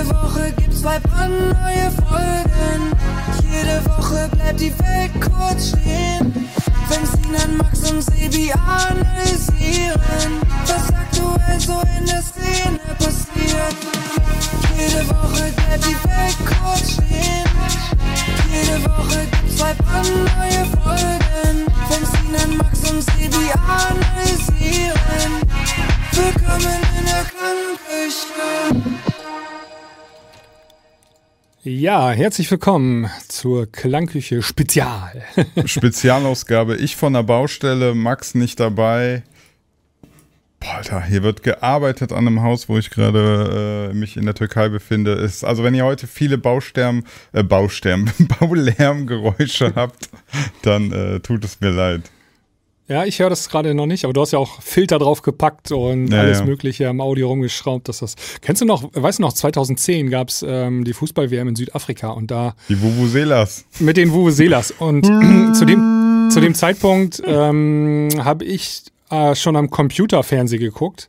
Jede Woche gibt's zwei brandneue Folgen. Jede Woche bleibt die Welt kurz stehen. Wenn Sinan, Max und Sebi analysieren, was aktuell so in der Szene passiert. Jede Woche bleibt die Welt kurz stehen. Jede Woche gibt's zwei brandneue Folgen. Wenn Sinan, Max und Sebi analysieren, willkommen in der Klangküche. Ja, herzlich willkommen zur Klangküche Spezial. Spezialausgabe. Ich von der Baustelle, Max nicht dabei. Boah, Alter, hier wird gearbeitet an einem Haus, wo ich gerade äh, mich in der Türkei befinde. Ist, also wenn ihr heute viele Baustern, äh, Baustern, Baulärmgeräusche habt, dann äh, tut es mir leid. Ja, ich höre das gerade noch nicht, aber du hast ja auch Filter drauf gepackt und Ja, alles ja. Mögliche am Audio rumgeschraubt. Dass das Kennst du noch, weißt du noch, 2010 gab es ähm, die Fußball-WM in Südafrika und da Die Vuvuzelas. mit den Vuvuzelas. Und zu, dem, zu dem Zeitpunkt ähm, habe ich äh, schon am Computer Fernsehen geguckt,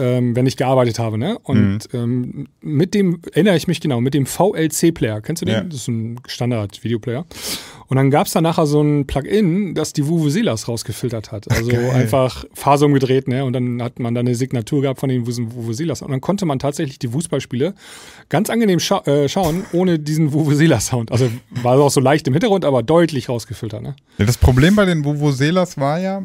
ähm, wenn ich gearbeitet habe. Ne? Und ähm, mit dem, erinnere ich mich genau, mit dem VLC-Player. Kennst du den? Ja. Das ist ein Standard-Videoplayer. Und dann gab es da nachher so ein Plugin, das die Vuvuzelas rausgefiltert hat. Also einfach Phase umgedreht, ne? Und dann hat man da eine Signatur gehabt von den Vuvu- Vuvuzelas. Und dann konnte man tatsächlich die Fußballspiele ganz angenehm scha äh, schauen, ohne diesen Vuvuzela-Sound. Also war auch so leicht im Hintergrund, aber deutlich rausgefiltert, ne? Ja, das Problem bei den Vuvuzelas war ja,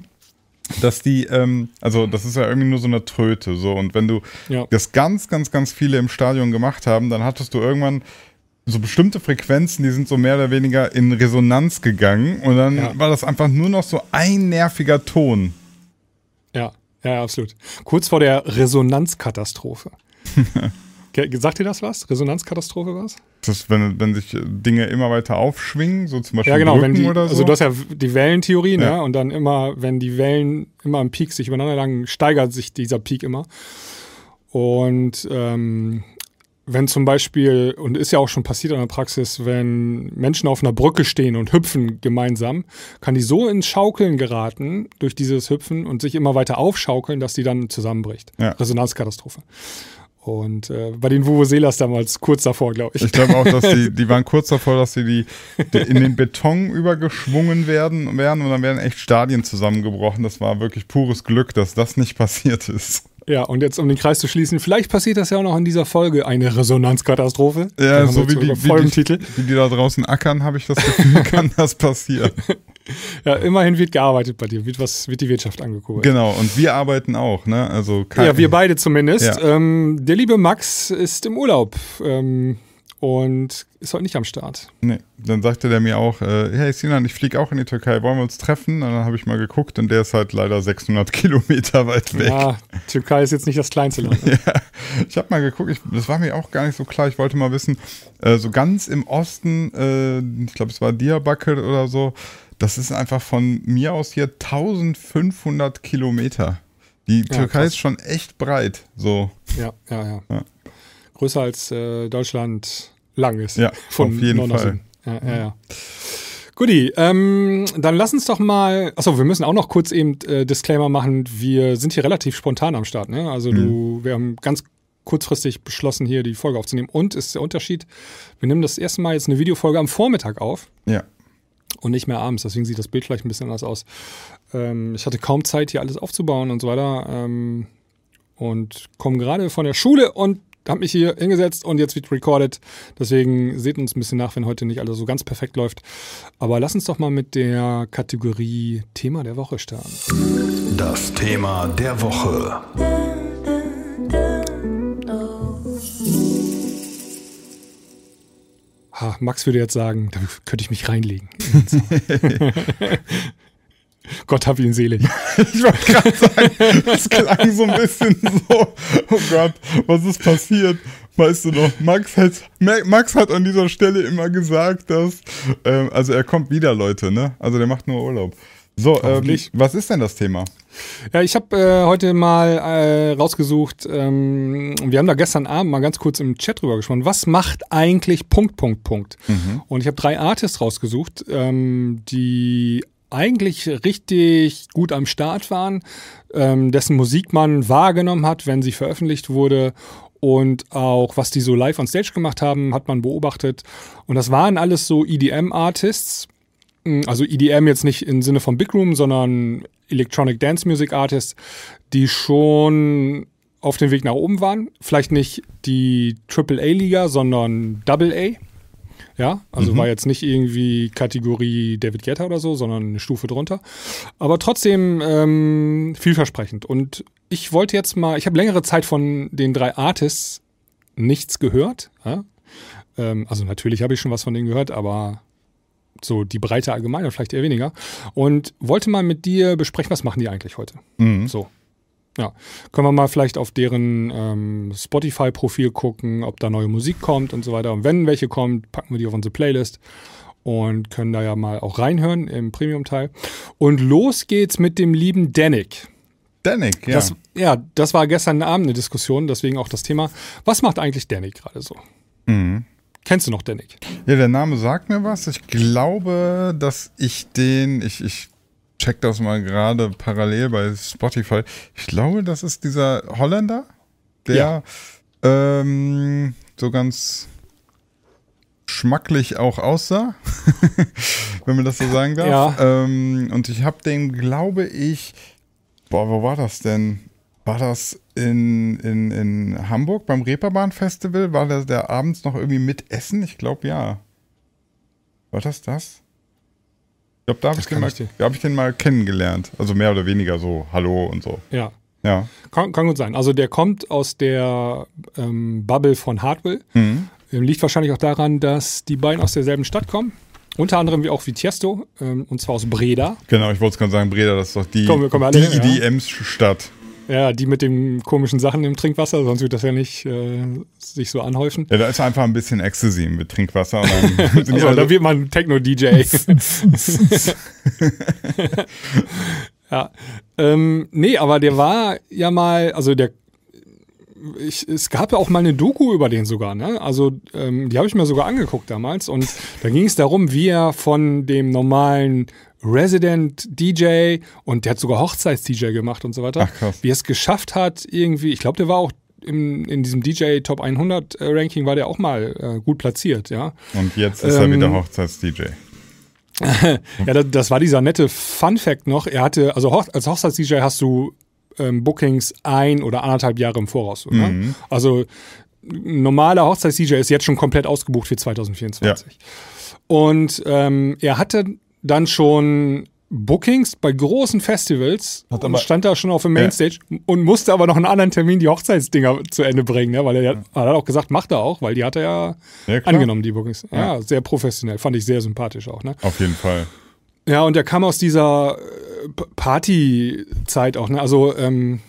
dass die, ähm, also das ist ja irgendwie nur so eine Tröte, so und wenn du Ja. das ganz, ganz, ganz viele im Stadion gemacht haben, dann hattest du irgendwann so bestimmte Frequenzen, die sind so mehr oder weniger in Resonanz gegangen und dann Ja. war das einfach nur noch so ein nerviger Ton. Ja, ja, absolut. Kurz vor der Resonanzkatastrophe. Sagt dir das was? Resonanzkatastrophe was? Das, wenn, wenn sich Dinge immer weiter aufschwingen, so zum Beispiel Ja, genau. Brücken Wenn die, oder so. Also du hast ja die Wellentheorie, Ja. ne? Und dann immer, wenn die Wellen immer im Peak sich übereinander lagen, steigert sich dieser Peak immer. Und ähm, wenn zum Beispiel, und ist ja auch schon passiert in der Praxis, wenn Menschen auf einer Brücke stehen und hüpfen gemeinsam, kann die so ins Schaukeln geraten durch dieses Hüpfen und sich immer weiter aufschaukeln, dass die dann zusammenbricht. Ja. Resonanzkatastrophe. Und äh, bei den Vuvuzelas damals kurz davor, glaube ich. Ich glaube auch, dass die, die waren kurz davor, dass sie die, die in den Beton übergeschwungen werden, werden und dann werden echt Stadien zusammengebrochen. Das war wirklich pures Glück, dass das nicht passiert ist. Ja, und jetzt um den Kreis zu schließen, vielleicht passiert das ja auch noch in dieser Folge eine Resonanzkatastrophe. Ja, so wie die, wie, Folgentitel. die, wie die da draußen ackern, habe ich das Gefühl, kann das passieren. Ja, immerhin wird gearbeitet bei dir, wird, was, wird die Wirtschaft angekurbelt. Genau, und wir arbeiten auch, ne? Also Ja, wir beide zumindest. Ja. Ähm, der liebe Max ist im Urlaub ähm, und ist heute nicht am Start. Nee, dann sagte der mir auch, äh, hey Sinan, ich fliege auch in die Türkei, wollen wir uns treffen? Und dann habe ich mal geguckt und der ist halt leider 600 Kilometer weit weg. Ja, Türkei ist jetzt nicht das kleinste Land. ne? Ja, ich habe mal geguckt, ich, das war mir auch gar nicht so klar. Ich wollte mal wissen, äh, so ganz im Osten, äh, ich glaube, es war Diyarbakir oder so, das ist einfach von mir aus hier 1500 Kilometer. Die Ja, Türkei krass. ist schon echt breit. So, Ja, ja, ja. Ja. Größer als äh, Deutschland lang ist. Ja, auf jeden Fall. Ja, ja, ja. Guti, ähm, dann lass uns doch mal. Achso, wir müssen auch noch kurz eben äh, Disclaimer machen. Wir sind hier relativ spontan am Start. Ne? Also du, wir haben ganz kurzfristig beschlossen, hier die Folge aufzunehmen. Und ist der Unterschied, wir nehmen das erste Mal jetzt eine Videofolge am Vormittag auf ja. Und nicht mehr abends. Deswegen sieht das Bild vielleicht ein bisschen anders aus. Ähm, ich hatte kaum Zeit, hier alles aufzubauen und so weiter. Ähm, und komme gerade von der Schule und habe mich hier hingesetzt und jetzt wird recorded. Deswegen seht uns ein bisschen nach, wenn heute nicht alles so ganz perfekt läuft. Aber lass uns doch mal mit der Kategorie Thema der Woche starten. Das Thema der Woche. Ha, Max würde jetzt sagen, da könnte ich mich reinlegen. Gott hab ihn selig. Ich wollte gerade sagen, das klang so ein bisschen so, oh Gott, was ist passiert? Weißt du noch, Max hat, Max hat an dieser Stelle immer gesagt, dass, ähm, also er kommt wieder, Leute, ne? Also der macht nur Urlaub. So, ähm, was ist denn das Thema? Ja, ich habe äh, heute mal äh, rausgesucht, ähm, wir haben da gestern Abend mal ganz kurz im Chat drüber gesprochen, was macht eigentlich Punkt, Punkt, Punkt. Und ich habe drei Artists rausgesucht, ähm, die eigentlich richtig gut am Start waren, ähm, dessen Musik man wahrgenommen hat, wenn sie veröffentlicht wurde und auch was die so live on Stage gemacht haben, hat man beobachtet. Und das waren alles so EDM-Artists. Also EDM jetzt nicht im Sinne von Big Room, sondern Electronic Dance Music Artists, die schon auf dem Weg nach oben waren. Vielleicht nicht die AAA-Liga, sondern Double A. Ja, also Mhm. war jetzt nicht irgendwie Kategorie David Guetta oder so, sondern eine Stufe drunter. Aber trotzdem ähm, vielversprechend. Und ich wollte jetzt mal, ich habe längere Zeit von den drei Artists nichts gehört. Ja? Ähm, also natürlich habe ich schon was von denen gehört, aber so die breite Allgemeine vielleicht eher weniger. Und wollte mal mit dir besprechen, was machen die eigentlich heute? Mhm. So. Ja, können wir mal vielleicht auf deren ähm, Spotify-Profil gucken, ob da neue Musik kommt und so weiter. Und wenn welche kommt, packen wir die auf unsere Playlist und können da ja mal auch reinhören im Premium-Teil. Und los geht's mit dem lieben Danik. Danik, ja. Das, ja, das war gestern Abend eine Diskussion, deswegen auch das Thema. Was macht eigentlich Danik gerade so? Mhm. Kennst du noch Danik? Ja, der Name sagt mir was. Ich glaube, dass ich den, ich, ich check das mal gerade parallel bei Spotify. Ich glaube, das ist dieser Holländer, der ähm, so ganz schmacklich auch aussah, wenn man das so sagen darf. Ähm, und ich habe den, glaube ich, boah, wo war das denn? War das in, in, in Hamburg beim Reeperbahn Festival? War der, der abends noch irgendwie mit Essen? Ich glaube ja. War das das? Ich glaube, da habe ich, den mal- ich hab ich den mal kennengelernt. Also mehr oder weniger so, hallo und so. Ja. Ja. Kann, kann gut sein. Also der kommt aus der ähm, Bubble von Hardwell. Mhm. Ähm, Liegt wahrscheinlich auch daran, dass die beiden aus derselben Stadt kommen. Unter anderem wie auch wie Tiesto, ähm, und zwar aus Breda. Genau, ich wollte es gerade sagen, Breda, das ist doch die, Kommen wir- kommen wir alle die ja. IDM-Stadt. Ja, die mit den komischen Sachen im Trinkwasser, sonst wird das ja nicht äh, sich so anhäufen. Ja, da ist einfach ein bisschen Ecstasy mit Trinkwasser. Und dann sind Also, alle- da wird man Techno-DJ. ja. Ähm, nee, aber der war ja mal, also der ich, es gab ja auch mal eine Doku über den sogar, ne? Also ähm, die habe ich mir sogar angeguckt damals und da ging es darum, wie er von dem normalen Resident DJ und der hat sogar Hochzeits-DJ gemacht und so weiter, Ach, krass. wie er es geschafft hat, irgendwie, ich glaube, der war auch im, in diesem DJ Top 100 äh, Ranking war der auch mal äh, gut platziert, ja. Und jetzt ist er Ähm, wieder Hochzeits-DJ. Ja, das, das war dieser nette Fun Fact noch. Er hatte, also Hoch, als Hochzeits-DJ hast du ähm, Bookings ein oder anderthalb Jahre im Voraus. Ne? Mhm. Also normaler Hochzeits-DJ ist jetzt schon komplett ausgebucht für 2024. Und ähm, er hatte dann schon Bookings bei großen Festivals Hat und aber- stand da schon auf dem Ja. Mainstage und musste aber noch einen anderen Termin die Hochzeitsdinger zu Ende bringen, ne? weil er, er hat auch gesagt, macht er auch, weil die hat er ja, Ja, angenommen, die Bookings. Ja, Ja. sehr professionell, fand ich sehr sympathisch auch. Ne? Auf jeden Fall. Ja, und der kam aus dieser äh, Partyzeit auch, ne? Also, ähm,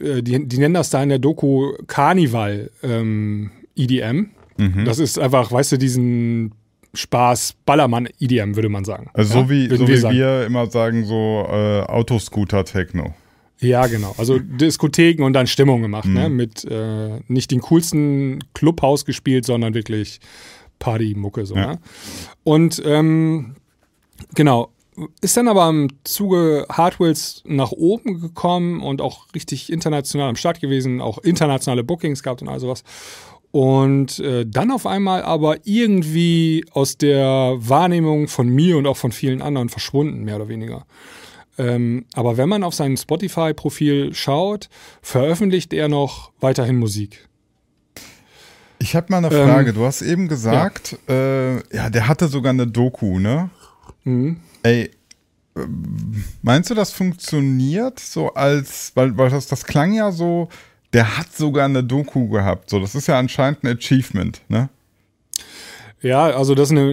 äh, die, die nennen das da in der Doku Carnival ähm, EDM. Mhm. Das ist einfach, weißt du, diesen Spaß, Ballermann EDM, würde man sagen. Also ja? so wie, so wie sagen. wir immer sagen, so äh, Autoscooter-Techno. Ja, genau. Also Diskotheken und dann Stimmung gemacht, ne? Mhm. Mit äh, nicht den coolsten Clubhaus gespielt, sondern wirklich Partymucke so, Ja. ne? Und ähm, genau. Ist dann aber im Zuge Hardwells nach oben gekommen und auch richtig international am Start gewesen, auch internationale Bookings gehabt und all sowas. Und äh, dann auf einmal aber irgendwie aus der Wahrnehmung von mir und auch von vielen anderen verschwunden, mehr oder weniger. Ähm, aber wenn man auf sein Spotify-Profil schaut, veröffentlicht er noch weiterhin Musik. Ich habe mal eine Ähm, Frage. du hast eben gesagt, ja. Äh, ja, der hatte sogar eine Doku, ne? Mhm. Ey, ähm, meinst du, das funktioniert so als, weil, weil das, das klang ja so, der hat sogar eine Doku gehabt. So, das ist ja anscheinend ein Achievement, ne? Ja, also das ist eine,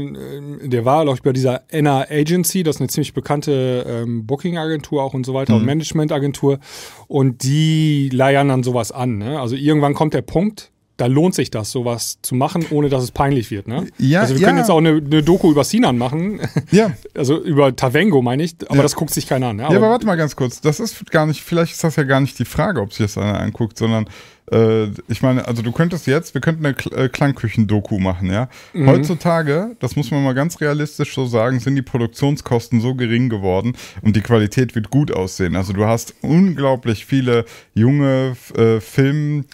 äh, der war, glaube ich, bei dieser NR Agency, das ist eine ziemlich bekannte ähm, Booking-Agentur auch und so weiter und Management-Agentur. Und die leiern dann sowas an. Ne? Also irgendwann kommt der Punkt, da lohnt sich das, sowas zu machen, ohne dass es peinlich wird. Ne? Ja, also wir ja. können jetzt auch eine, eine Doku über Sinan machen, Ja. also über Tavengo meine ich, aber Ja. das guckt sich keiner an. Ne? Ja, aber warte mal ganz kurz. Das ist gar nicht, vielleicht ist das ja gar nicht die Frage, ob sich das einer anguckt, sondern äh, ich meine, also du könntest jetzt, wir könnten eine Kl äh, Klangküchen-Doku machen, ja. Mhm. Heutzutage, das muss man mal ganz realistisch so sagen, sind die Produktionskosten so gering geworden und die Qualität wird gut aussehen. Also du hast unglaublich viele junge äh, Film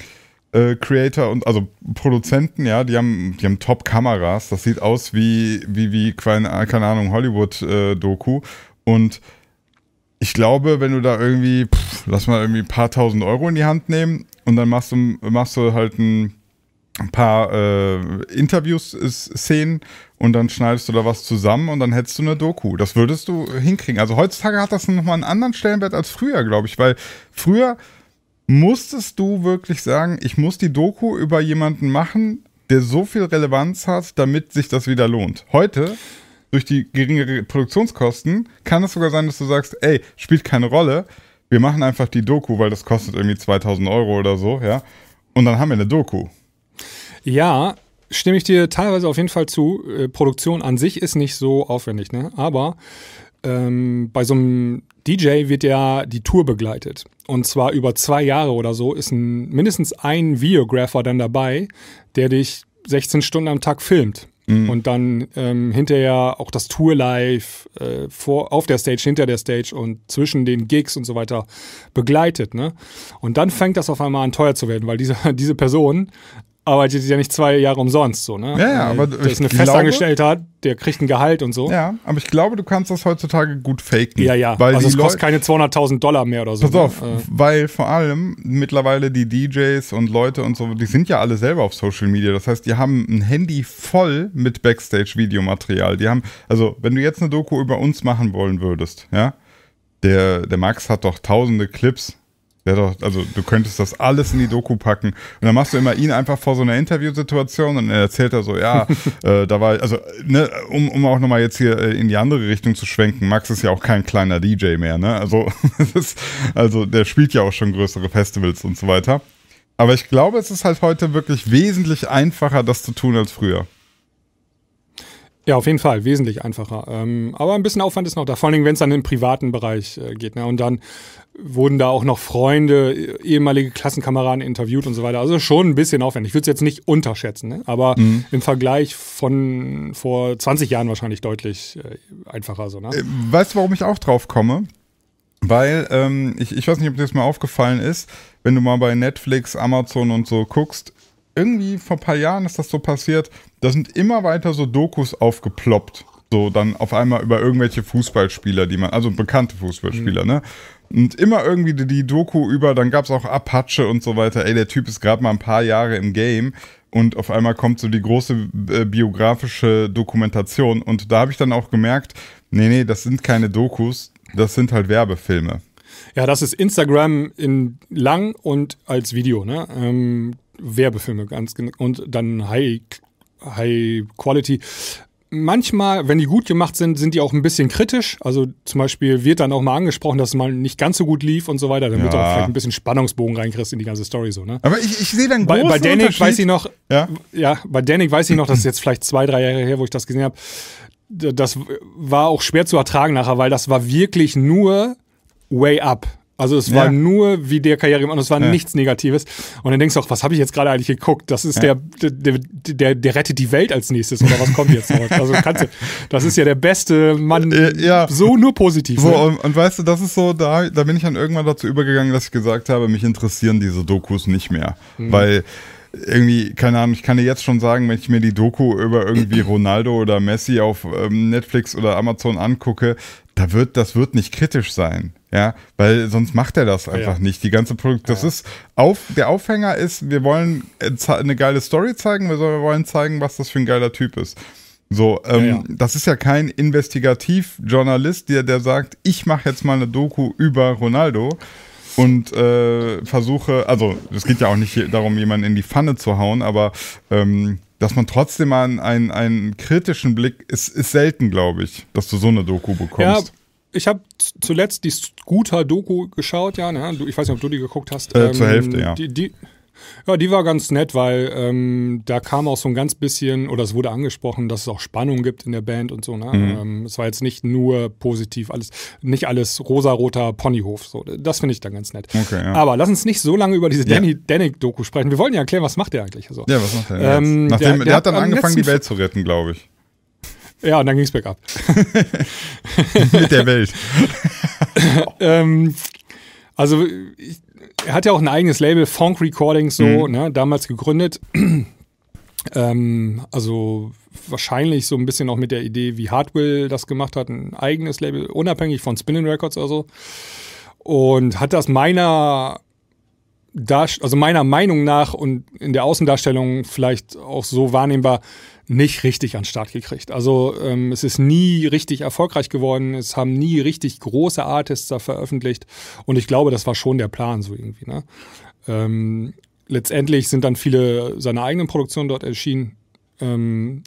äh, Creator und also Produzenten, ja, die haben, die haben Top-Kameras. Das sieht aus wie, wie, wie, keine, keine Ahnung, Hollywood-Doku. und ich glaube, wenn du da irgendwie, pff, lass mal irgendwie ein paar tausend Euro in die Hand nehmen und dann machst du, machst du halt ein, paar äh, Interviews, Szenen und dann schneidest du da was zusammen und dann hättest du eine Doku. Das würdest du hinkriegen. Also heutzutage hat das nochmal einen anderen Stellenwert als früher, glaube ich, weil früher musstest du wirklich sagen, ich muss die Doku über jemanden machen, der so viel Relevanz hat, damit sich das wieder lohnt. Heute, durch die geringeren Produktionskosten, kann es sogar sein, dass du sagst, ey, spielt keine Rolle, wir machen einfach die Doku, weil das kostet irgendwie 2000 Euro oder so, ja, und dann haben wir eine Doku. Ja, stimme ich dir teilweise auf jeden Fall zu. Äh, Produktion an sich ist nicht so aufwendig, ne? aber ähm, bei so einem DJ wird ja die Tour begleitet. Und zwar über zwei Jahre oder so ist ein, mindestens ein Videographer dann dabei, der dich 16 Stunden am Tag filmt. Mhm. Und dann ähm, hinterher auch das Tour live äh, vor, auf der Stage, hinter der Stage und zwischen den Gigs und so weiter begleitet. Ne? Und dann fängt das auf einmal an teuer zu werden, weil diese, diese Person arbeitet ja nicht zwei Jahre umsonst so, ne? Ja, ja, aber der ist eine Festangestellter, der kriegt ein Gehalt und so. Ja, aber ich glaube, du kannst das heutzutage gut faken. Ja, ja. Weil also es kostet keine 200.000 Dollar mehr oder so. Pass auf, ne? Weil vor allem mittlerweile die DJs und Leute und so, die sind ja alle selber auf Social Media. Das heißt, die haben ein Handy voll mit Backstage-Videomaterial. Die haben, also wenn du jetzt eine Doku über uns machen wollen würdest, ja, der, der Max hat doch tausende Clips doch, also du könntest das alles in die Doku packen. Und dann machst du immer ihn einfach vor so einer Interviewsituation und er erzählt er so, ja, äh, da war, also, ne, um, um auch nochmal jetzt hier äh, in die andere Richtung zu schwenken, Max ist ja auch kein kleiner DJ mehr, ne? Also, ist, also der spielt ja auch schon größere Festivals und so weiter. Aber ich glaube, es ist halt heute wirklich wesentlich einfacher, das zu tun als früher. Ja, auf jeden Fall, wesentlich einfacher. Ähm, aber ein bisschen Aufwand ist noch da, vor allem wenn es dann im privaten Bereich äh, geht. Ne? Und dann wurden da auch noch Freunde, ehemalige Klassenkameraden interviewt und so weiter. Also schon ein bisschen aufwendig. Ich würde es jetzt nicht unterschätzen, ne? aber mhm. im Vergleich von vor 20 Jahren wahrscheinlich deutlich äh, einfacher. So, ne? Äh, weißt du, warum ich auch drauf komme? Weil, ähm, ich, ich weiß nicht, ob dir das mal aufgefallen ist, wenn du mal bei Netflix, Amazon und so guckst, irgendwie vor ein paar Jahren ist das so passiert, da sind immer weiter so Dokus aufgeploppt. So dann auf einmal über irgendwelche Fußballspieler, die man, also bekannte Fußballspieler, mhm. ne? Und immer irgendwie die, die Doku über, dann gab es auch Apache und so weiter. Ey, der Typ ist gerade mal ein paar Jahre im Game und auf einmal kommt so die große äh, biografische Dokumentation. Und da habe ich dann auch gemerkt, nee, nee, das sind keine Dokus, das sind halt Werbefilme. Ja, das ist Instagram in lang und als Video, ne? Ähm, Werbefilme ganz genau. Und dann High, High Quality manchmal, wenn die gut gemacht sind, sind die auch ein bisschen kritisch. Also zum Beispiel wird dann auch mal angesprochen, dass es mal nicht ganz so gut lief und so weiter. Dann ja. wird auch vielleicht ein bisschen Spannungsbogen reinkriegst in die ganze Story so. Ne? Aber ich, ich sehe dann bei, bei Danik weiß ich noch, ja? ja, bei Danik weiß ich noch, das ist jetzt vielleicht zwei, drei Jahre her, wo ich das gesehen habe. Das war auch schwer zu ertragen nachher, weil das war wirklich nur way up. Also es war ja. nur wie der Karriere gemacht, es war ja. nichts Negatives. Und dann denkst du auch, was habe ich jetzt gerade eigentlich geguckt? Das ist ja. der, der, der, der rettet die Welt als nächstes oder was kommt jetzt noch? Also kannst du, das ist ja der beste Mann, ja. so nur positiv. So, ne? und, und, weißt du, das ist so, da, da bin ich dann irgendwann dazu übergegangen, dass ich gesagt habe, mich interessieren diese Dokus nicht mehr. Mhm. Weil irgendwie, keine Ahnung, ich kann dir jetzt schon sagen, wenn ich mir die Doku über irgendwie Ronaldo oder Messi auf ähm, Netflix oder Amazon angucke, da wird, das wird nicht kritisch sein. Ja, weil sonst macht er das einfach ja. nicht. Die ganze Produkt, das ja. ist auf, der Aufhänger ist, wir wollen äh, eine geile Story zeigen, wir wollen zeigen, was das für ein geiler Typ ist. So, ähm, ja, das ist ja kein Investigativjournalist, der, der sagt, ich mache jetzt mal eine Doku über Ronaldo und äh, versuche, also es geht ja auch nicht darum, jemanden in die Pfanne zu hauen, aber ähm, dass man trotzdem mal einen, einen, einen kritischen Blick ist, ist selten, glaube ich, dass du so eine Doku bekommst. Ja ich habe zuletzt die Scooter-Doku geschaut, ja. Ne? Ich weiß nicht, ob du die geguckt hast. Äh, ähm, zur Hälfte, ja. Die, die, ja, die war ganz nett, weil ähm, da kam auch so ein ganz bisschen, oder es wurde angesprochen, dass es auch Spannung gibt in der Band und so. Ne? Mhm. Ähm, es war jetzt nicht nur positiv, alles, nicht alles rosaroter Ponyhof. So. Das finde ich dann ganz nett. Okay, ja. Aber lass uns nicht so lange über diese Danny ja. Danik-Doku sprechen. Wir wollen ja erklären, was macht der eigentlich? Also, ja, was macht der? Ähm, Nachdem, der, der, der, hat dann angefangen, die Welt zu retten, glaube ich. Ja, und dann ging es bergab. Mit der Welt. ähm, Also ich, er hat ja auch ein eigenes Label, Funk Recordings, so, Mhm. ne, damals gegründet. ähm, also wahrscheinlich so ein bisschen auch mit der Idee, wie Hardwill das gemacht hat, ein eigenes Label, unabhängig von Spinning Records oder so. Und hat das meiner Darst also meiner Meinung nach und in der Außendarstellung vielleicht auch so wahrnehmbar nicht richtig an den Start gekriegt. Also ähm, es ist nie richtig erfolgreich geworden, es haben nie richtig große Artists da veröffentlicht und ich glaube, das war schon der Plan so irgendwie. Ne? Ähm, letztendlich sind dann viele seiner eigenen Produktionen dort erschienen. Ähm,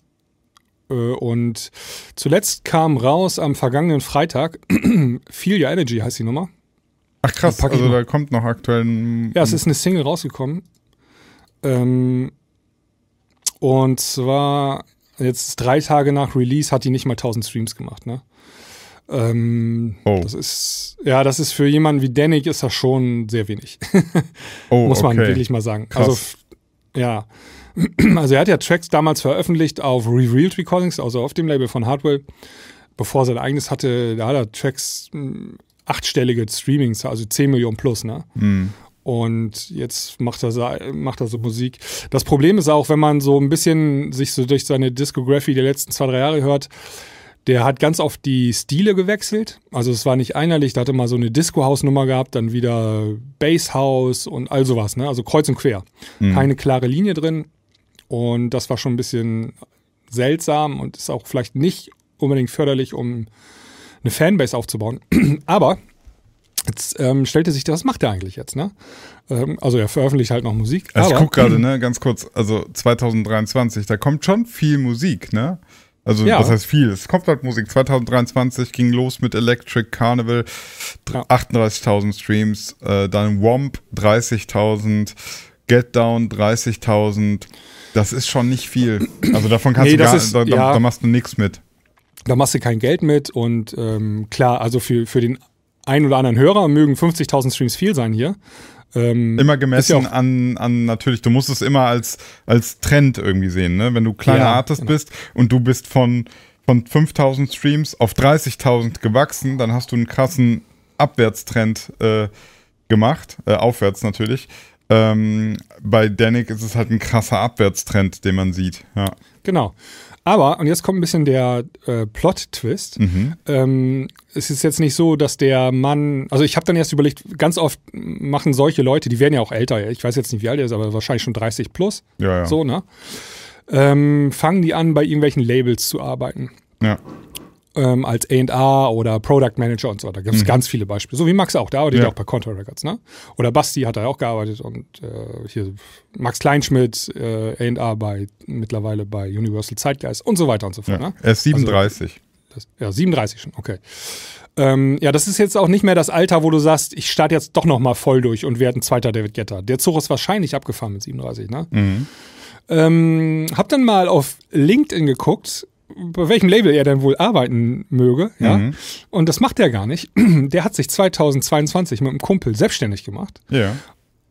äh, und zuletzt kam raus am vergangenen Freitag Feel Your Energy heißt die Nummer. Ach krass, also mal. da kommt noch aktuell ein. Ja, es ist eine Single rausgekommen. Ähm, und zwar jetzt drei Tage nach Release hat die nicht mal 1000 Streams gemacht, ne? Ähm, Oh. Das ist, ja, das ist für jemanden wie Danik ist das schon sehr wenig. oh, muss man okay. wirklich mal sagen. Krass. Also, ja. Also, er hat ja Tracks damals veröffentlicht auf Revealed Recordings, also auf dem Label von Hardwell. Bevor er sein eigenes hatte, da hat er Tracks mh, achtstellige Streamings, also 10 Millionen plus, ne? Hm. Und jetzt macht er, macht er so Musik. Das Problem ist auch, wenn man so ein bisschen sich so durch seine Discography der letzten zwei, drei Jahre hört, der hat ganz oft die Stile gewechselt. Also es war nicht einheitlich, da hatte mal so eine Disco-House-Nummer gehabt, dann wieder Bass-House und all sowas, ne? Also kreuz und quer. Keine klare Linie drin. Und das war schon ein bisschen seltsam und ist auch vielleicht nicht unbedingt förderlich, um eine Fanbase aufzubauen. Aber jetzt ähm, stellte sich, das macht er eigentlich jetzt, ne? Ähm, also er veröffentlicht halt noch Musik. Also ich aber, guck gerade, ne, ganz kurz, also 2023, da kommt schon viel Musik, ne? Also Ja. was heißt viel? Es kommt halt Musik. 2023 ging los mit Electric Carnival, Ja. 38.000 Streams, äh, dann Womp 30.000, Get Down 30.000. Das ist schon nicht viel. Also davon kannst Nee, du gar, ist- da, da, ja. da machst du nichts mit. Da machst du kein Geld mit und ähm, klar, also für, für den einen oder anderen Hörer mögen 50.000 Streams viel sein hier. Ähm, Immer gemessen ja an, an, natürlich, du musst es immer als, als Trend irgendwie sehen, ne? Wenn du kleiner Ja, Artist genau. bist und du bist von, von 5000 Streams auf 30.000 gewachsen, dann hast du einen krassen Abwärtstrend äh, gemacht, äh, aufwärts natürlich. Ähm, bei Danik ist es halt ein krasser Abwärtstrend, den man sieht. Ja. Genau. Aber, und jetzt kommt ein bisschen der äh, Plot-Twist. Mhm. Ähm, es ist jetzt nicht so, dass der Mann, also ich habe dann erst überlegt, ganz oft machen solche Leute, die werden ja auch älter, ich weiß jetzt nicht, wie alt er ist, aber wahrscheinlich schon 30 plus, Ja, ja. so, ne? Ähm, fangen die an, bei irgendwelchen Labels zu arbeiten. ja. Ähm, als A&R oder Product Manager und so weiter. Da gibt es ganz viele Beispiele. So wie Max auch, der arbeitet Mhm. Ja. auch bei Contour Records, ne? Oder Basti hat da auch gearbeitet und äh, hier Max Kleinschmidt, äh, A&R bei mittlerweile bei Universal Zeitgeist und so weiter und so fort, ja. ne? Er ist 37. Das, ja, 37 schon, okay. Ähm, ja, das ist jetzt auch nicht mehr das Alter, wo du sagst, ich starte jetzt doch noch mal voll durch und werde ein zweiter David Getter. Der Zug ist wahrscheinlich abgefahren mit 37, ne? Mhm. Ähm, hab dann mal auf LinkedIn geguckt, bei welchem Label er denn wohl arbeiten möge, ja. Mhm. Und das macht er gar nicht. Der hat sich 2022 mit einem Kumpel selbstständig gemacht Ja.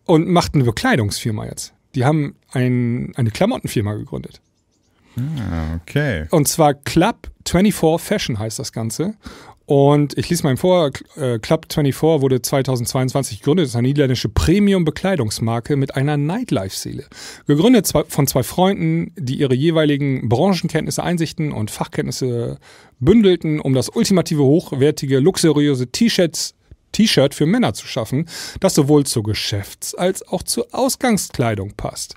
und macht eine Bekleidungsfirma jetzt. Die haben ein, eine Klamottenfirma gegründet. Ah, okay. Und zwar Club 24 Fashion heißt das Ganze. Und ich lese mal vor, äh, Club 24 wurde 2022 gegründet, das ist eine niederländische Premium-Bekleidungsmarke mit einer Nightlife-Seele. Gegründet von zwei Freunden, die ihre jeweiligen Branchenkenntnisse, Einsichten und Fachkenntnisse bündelten, um das ultimative, hochwertige, luxuriöse T-Shirts T-Shirt für Männer zu schaffen, das sowohl zur Geschäfts- als auch zur Ausgangskleidung passt.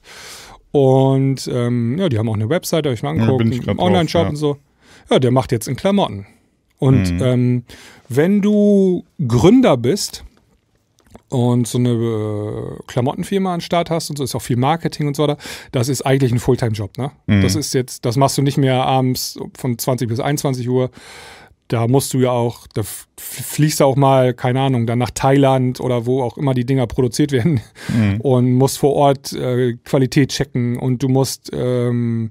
Und ähm, ja, die haben auch eine Webseite, habe ich mal Ja, angeguckt, einen grad drauf, Online-Shop ja. und so. Ja, der macht jetzt in Klamotten. Und Mhm. ähm, wenn du Gründer bist und so eine äh, Klamottenfirma an Start hast und so ist auch viel Marketing und so weiter, das ist eigentlich ein Fulltime-Job. Ne? Mhm. Das ist jetzt, das machst du nicht mehr abends von 20 bis 21 Uhr. Da musst du ja auch, da fliegst du auch mal, keine Ahnung, dann nach Thailand oder wo auch immer die Dinger produziert werden Mhm. und musst vor Ort äh, Qualität checken und du musst, ähm,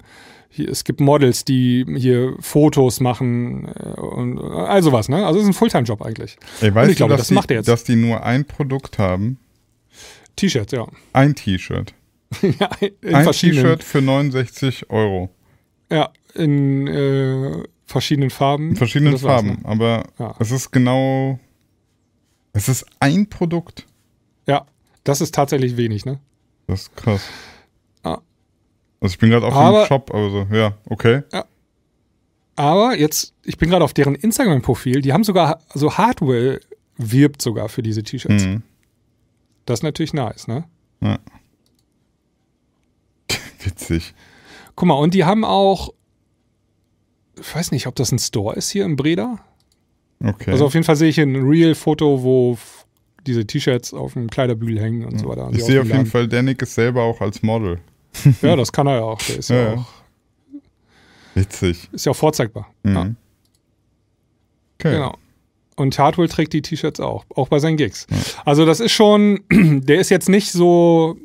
hier, es gibt Models, die hier Fotos machen äh, und all sowas, ne? Also es ist ein Fulltime-Job eigentlich. Ey, Und weißt ich du, glaube, dass, das die, macht er jetzt. dass die nur ein Produkt haben? T-Shirts, ja. Ein T-Shirt. ja in Ein T-Shirt für 69 Euro. ja, in äh, verschiedenen Farben. In verschiedenen Farben. ne? Aber Ja. es ist genau Es ist ein Produkt. Ja, das ist tatsächlich wenig, ne? Das ist krass. Ah. Also ich bin gerade auf Aber- dem Shop, also ja, okay. Aber jetzt, ich bin gerade auf deren Instagram-Profil, die haben sogar, also Hardware wirbt sogar für diese T-Shirts. Mhm. Das ist natürlich nice, ne? Witzig. Guck mal, und die haben auch, ich weiß nicht, ob das ein Store ist hier in Breda. Okay. Also auf jeden Fall sehe ich ein Real-Foto, wo diese T-Shirts auf dem Kleiderbügel hängen und so weiter. ich sehe auf jeden Fall, Danik ist selber auch als Model. Ja, das kann er ja auch. Der ist ja, Ja, ja. auch, Witzig. ist ja auch vorzeigbar. Ja, Mhm. Okay. genau. Und Hardwell trägt die T-Shirts auch, auch bei seinen Gigs. Also das ist schon, der ist jetzt nicht so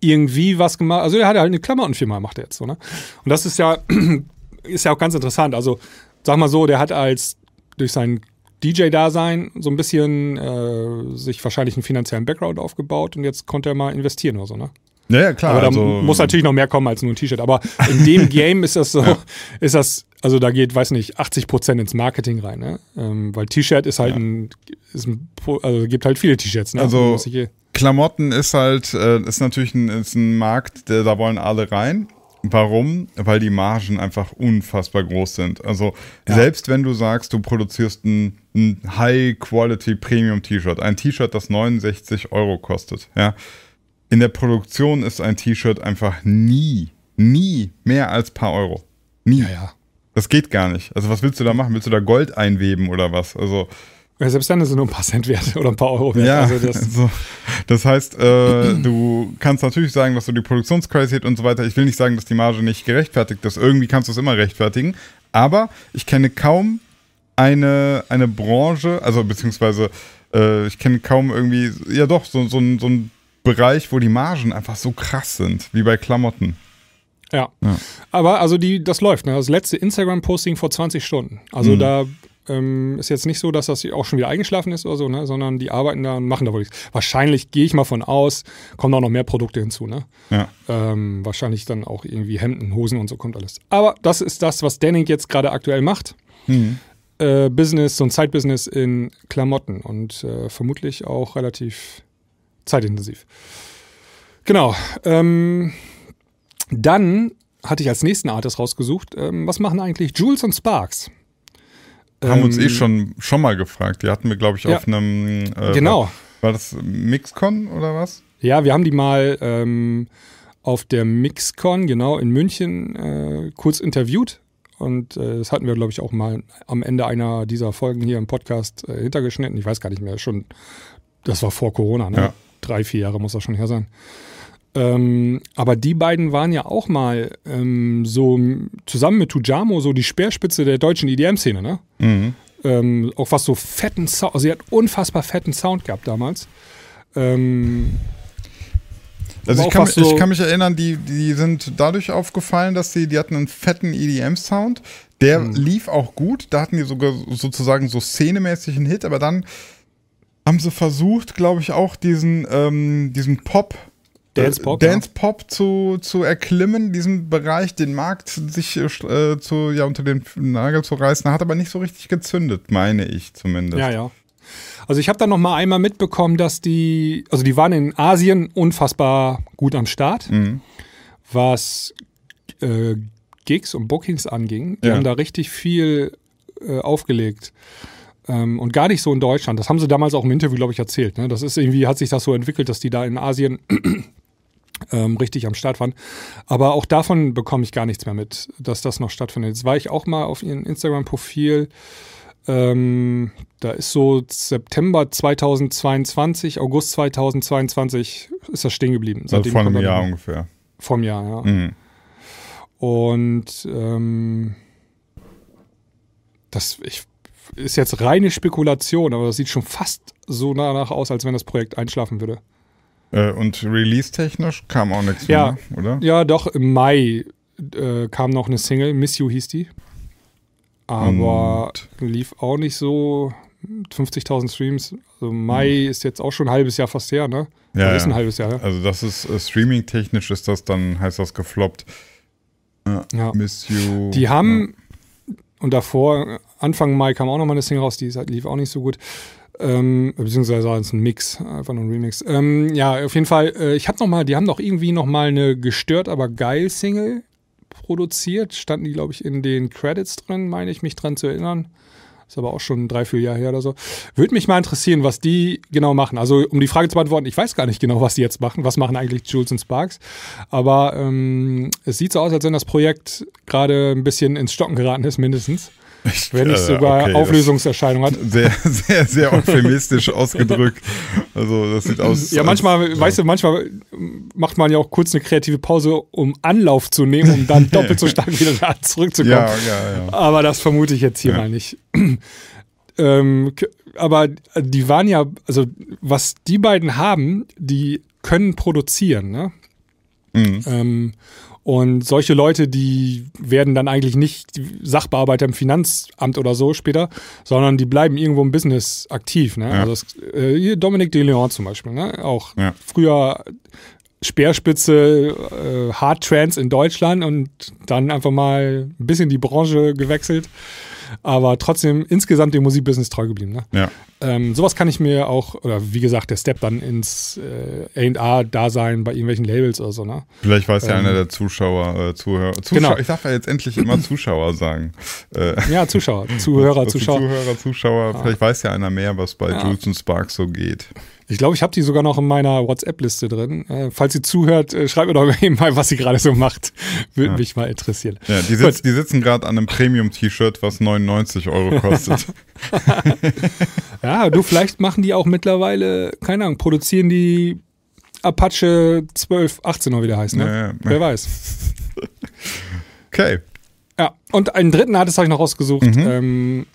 irgendwie was gemacht. Also er hat halt eine Klamottenfirma macht er jetzt so, ne? Und das ist ja, ist ja auch ganz interessant. Also sag mal so, der hat als durch sein DJ-Dasein so ein bisschen äh, sich wahrscheinlich einen finanziellen Background aufgebaut und jetzt konnte er mal investieren oder so, ne? Ja, ja, klar. Aber da also, muss natürlich noch mehr kommen als nur ein T-Shirt. Aber in dem Game ist das so, ist das, also da geht, weiß nicht, 80 Prozent ins Marketing rein, ne? Ähm, weil T-Shirt ist halt ein, ist ein, also gibt halt viele T-Shirts, ne? Also- ich hier- Klamotten ist halt, äh, ist natürlich ein, ist ein Markt, der, da wollen alle rein. Warum? Weil die Margen einfach unfassbar groß sind. Also selbst wenn du sagst, du produzierst ein, ein High-Quality-Premium-T-Shirt, ein T-Shirt, das 69 Euro kostet, ja, in der Produktion ist ein T-Shirt einfach nie, nie mehr als paar Euro. Nie. ja, ja. Das geht gar nicht. Also was willst du da machen? Willst du da Gold einweben oder was? Also Ja, Selbst dann ist es nur ein paar Cent wert oder ein paar Euro wert. ja, Also das, also, das heißt, äh, du kannst natürlich sagen, dass du die Produktionsqualität und so weiter, ich will nicht sagen, dass die Marge nicht gerechtfertigt ist, irgendwie kannst du es immer rechtfertigen, aber ich kenne kaum eine, eine Branche, also beziehungsweise äh, ich kenne kaum irgendwie, ja doch, so, so, ein- so ein Bereich, wo die Margen einfach so krass sind, wie bei Klamotten. ja. Ja. Aber also die, das läuft, ne? Das letzte Instagram-Posting vor 20 Stunden. Also da ähm, ist jetzt nicht so, dass das auch schon wieder eingeschlafen ist oder so, ne? Sondern die arbeiten da und machen da wohl nichts. Wahrscheinlich gehe ich mal von aus, kommen auch noch mehr Produkte hinzu, ne? Ja. Ähm, wahrscheinlich dann auch irgendwie Hemden, Hosen und so kommt alles. Aber das ist das, was Denning jetzt gerade aktuell macht. Äh, Business, so ein Side-Business in Klamotten und äh, vermutlich auch relativ zeitintensiv. Genau. Ähm, dann hatte ich als nächsten Artist rausgesucht, ähm, was machen eigentlich Jules und Sparks? Haben uns Ähm, eh schon, schon mal gefragt. Die hatten wir, glaube ich, Ja. auf einem. Äh, Genau. War, war das Mixcon oder was? Ja, wir haben die mal ähm, auf der Mixcon, genau, in München äh, kurz interviewt. Und äh, das hatten wir, glaube ich, auch mal am Ende einer dieser Folgen hier im Podcast äh, hintergeschnitten. Ich weiß gar nicht mehr, schon, das war vor Corona, ne? Ja. Drei, vier Jahre muss das schon her sein. Ähm, aber die beiden waren ja auch mal ähm, so zusammen mit Tujamo so die Speerspitze der deutschen EDM-Szene, ne? Mhm. Ähm, auch was so fetten Sound, also sie hat unfassbar fetten Sound gehabt damals. Ähm, Also ich kann, mich- ich so- kann mich erinnern, die, die sind dadurch aufgefallen, dass sie, die hatten einen fetten EDM-Sound. Der Mhm. lief auch gut. Da hatten die sogar sozusagen so szenemäßig einen Hit, aber dann haben sie versucht, glaube ich, auch diesen, ähm, diesen Pop. Dance Pop, äh, Dance Pop zu, zu erklimmen, diesen Bereich, den Markt sich äh, zu, ja, unter den Nagel zu reißen, hat aber nicht so richtig gezündet, meine ich zumindest. Ja, ja. Also ich habe dann noch mal einmal mitbekommen, dass die, also die waren in Asien unfassbar gut am Start, Mhm. was äh, Gigs und Bookings anging. Die Ja. haben da richtig viel äh, aufgelegt. Ähm, und gar nicht so in Deutschland. Das haben sie damals auch im Interview, glaube ich, erzählt. Ne? Das ist irgendwie, hat sich das so entwickelt, dass die da in Asien ähm, richtig am Start waren. Aber auch davon bekomme ich gar nichts mehr mit, dass das noch stattfindet. Jetzt war ich auch mal auf ihrem Instagram-Profil. Ähm, da ist so September 2022, August 2022 ist das stehen geblieben. Also vor kommt einem er Jahr ungefähr. Vom Jahr, ja. Mhm. Und ähm, das ich, ist jetzt reine Spekulation, aber das sieht schon fast so danach aus, als wenn das Projekt einschlafen würde. Äh, und release-technisch kam auch nichts Ja. mehr, oder? Ja, doch, im Mai äh, kam noch eine Single, Miss You hieß die. Aber lief auch nicht so. 50.000 Streams. Also Mai ist jetzt auch schon ein halbes Jahr fast her, ne? Ja, Oder ist ein ja. halbes Jahr her. Also das ist äh, streaming-technisch ist das dann, heißt das gefloppt. Ja, Ja. Miss You. Die haben, und davor, Anfang Mai kam auch noch mal eine Single raus, die halt- lief auch nicht so gut. Ähm, beziehungsweise war es ein Mix, einfach nur ein Remix. Ähm, ja, auf jeden Fall, äh, ich habe noch mal, die haben doch irgendwie noch mal eine gestört, aber geil Single produziert. Standen die, glaube ich, in den Credits drin, meine ich mich dran zu erinnern. Ist aber auch schon drei, vier Jahre her oder so. Würde mich mal interessieren, was die genau machen. Also, um die Frage zu beantworten, ich weiß gar nicht genau, was die jetzt machen. Was machen eigentlich Jules und Sparks? Aber ähm, es sieht so aus, als wenn das Projekt gerade ein bisschen ins Stocken geraten ist, mindestens. Wenn nicht äh, sogar okay, Auflösungserscheinung hat. Sehr, sehr, sehr euphemistisch ausgedrückt. Also das sieht aus. Ja, manchmal, als, weißt du, manchmal macht man ja auch kurz eine kreative Pause, um Anlauf zu nehmen, um dann doppelt so stark wieder da zurückzukommen. Ja, ja, ja. Aber das vermute ich jetzt hier Ja. mal nicht. ähm, aber die waren ja, also was die beiden haben, die können produzieren, ne? Mhm. Ähm, und solche Leute, die werden dann eigentlich nicht Sachbearbeiter im Finanzamt oder so später, sondern die bleiben irgendwo im Business aktiv. Ne? Ja. Also das, äh, hier Dominic de Leon zum Beispiel, ne? auch Ja. früher Speerspitze äh, Hard Trance in Deutschland und dann einfach mal ein bisschen die Branche gewechselt, aber trotzdem insgesamt dem Musikbusiness treu geblieben. Ne? Ja. Ähm, sowas kann ich mir auch, oder wie gesagt, der Step dann ins äh, A&R-Dasein bei irgendwelchen Labels oder so, ne? Vielleicht weiß ja Ähm, einer der Zuschauer, äh, Zuhörer. Zuschauer Genau. Ich darf ja jetzt endlich immer Zuschauer sagen. Äh, Ja, Zuschauer, Zuhörer, was die Zuschauer. Zuhörer, Zuschauer. Vielleicht weiß ja einer mehr, was bei Ja. Jules und Sparks so geht. Ich glaube, ich habe die sogar noch in meiner WhatsApp-Liste drin. Äh, falls sie zuhört, äh, schreibt mir doch eben mal, was sie gerade so macht. Würde Ja. mich mal interessieren. Ja, die, sitz, die sitzen gerade an einem Premium-T-Shirt, was 99 Euro kostet. Ja, du, vielleicht machen die auch mittlerweile, keine Ahnung, produzieren die Apache 12, 18 oder wie der heißt, ne? Ja. Wer weiß. Okay. Ja, und einen dritten Artist habe ich noch rausgesucht. Mhm. Ähm,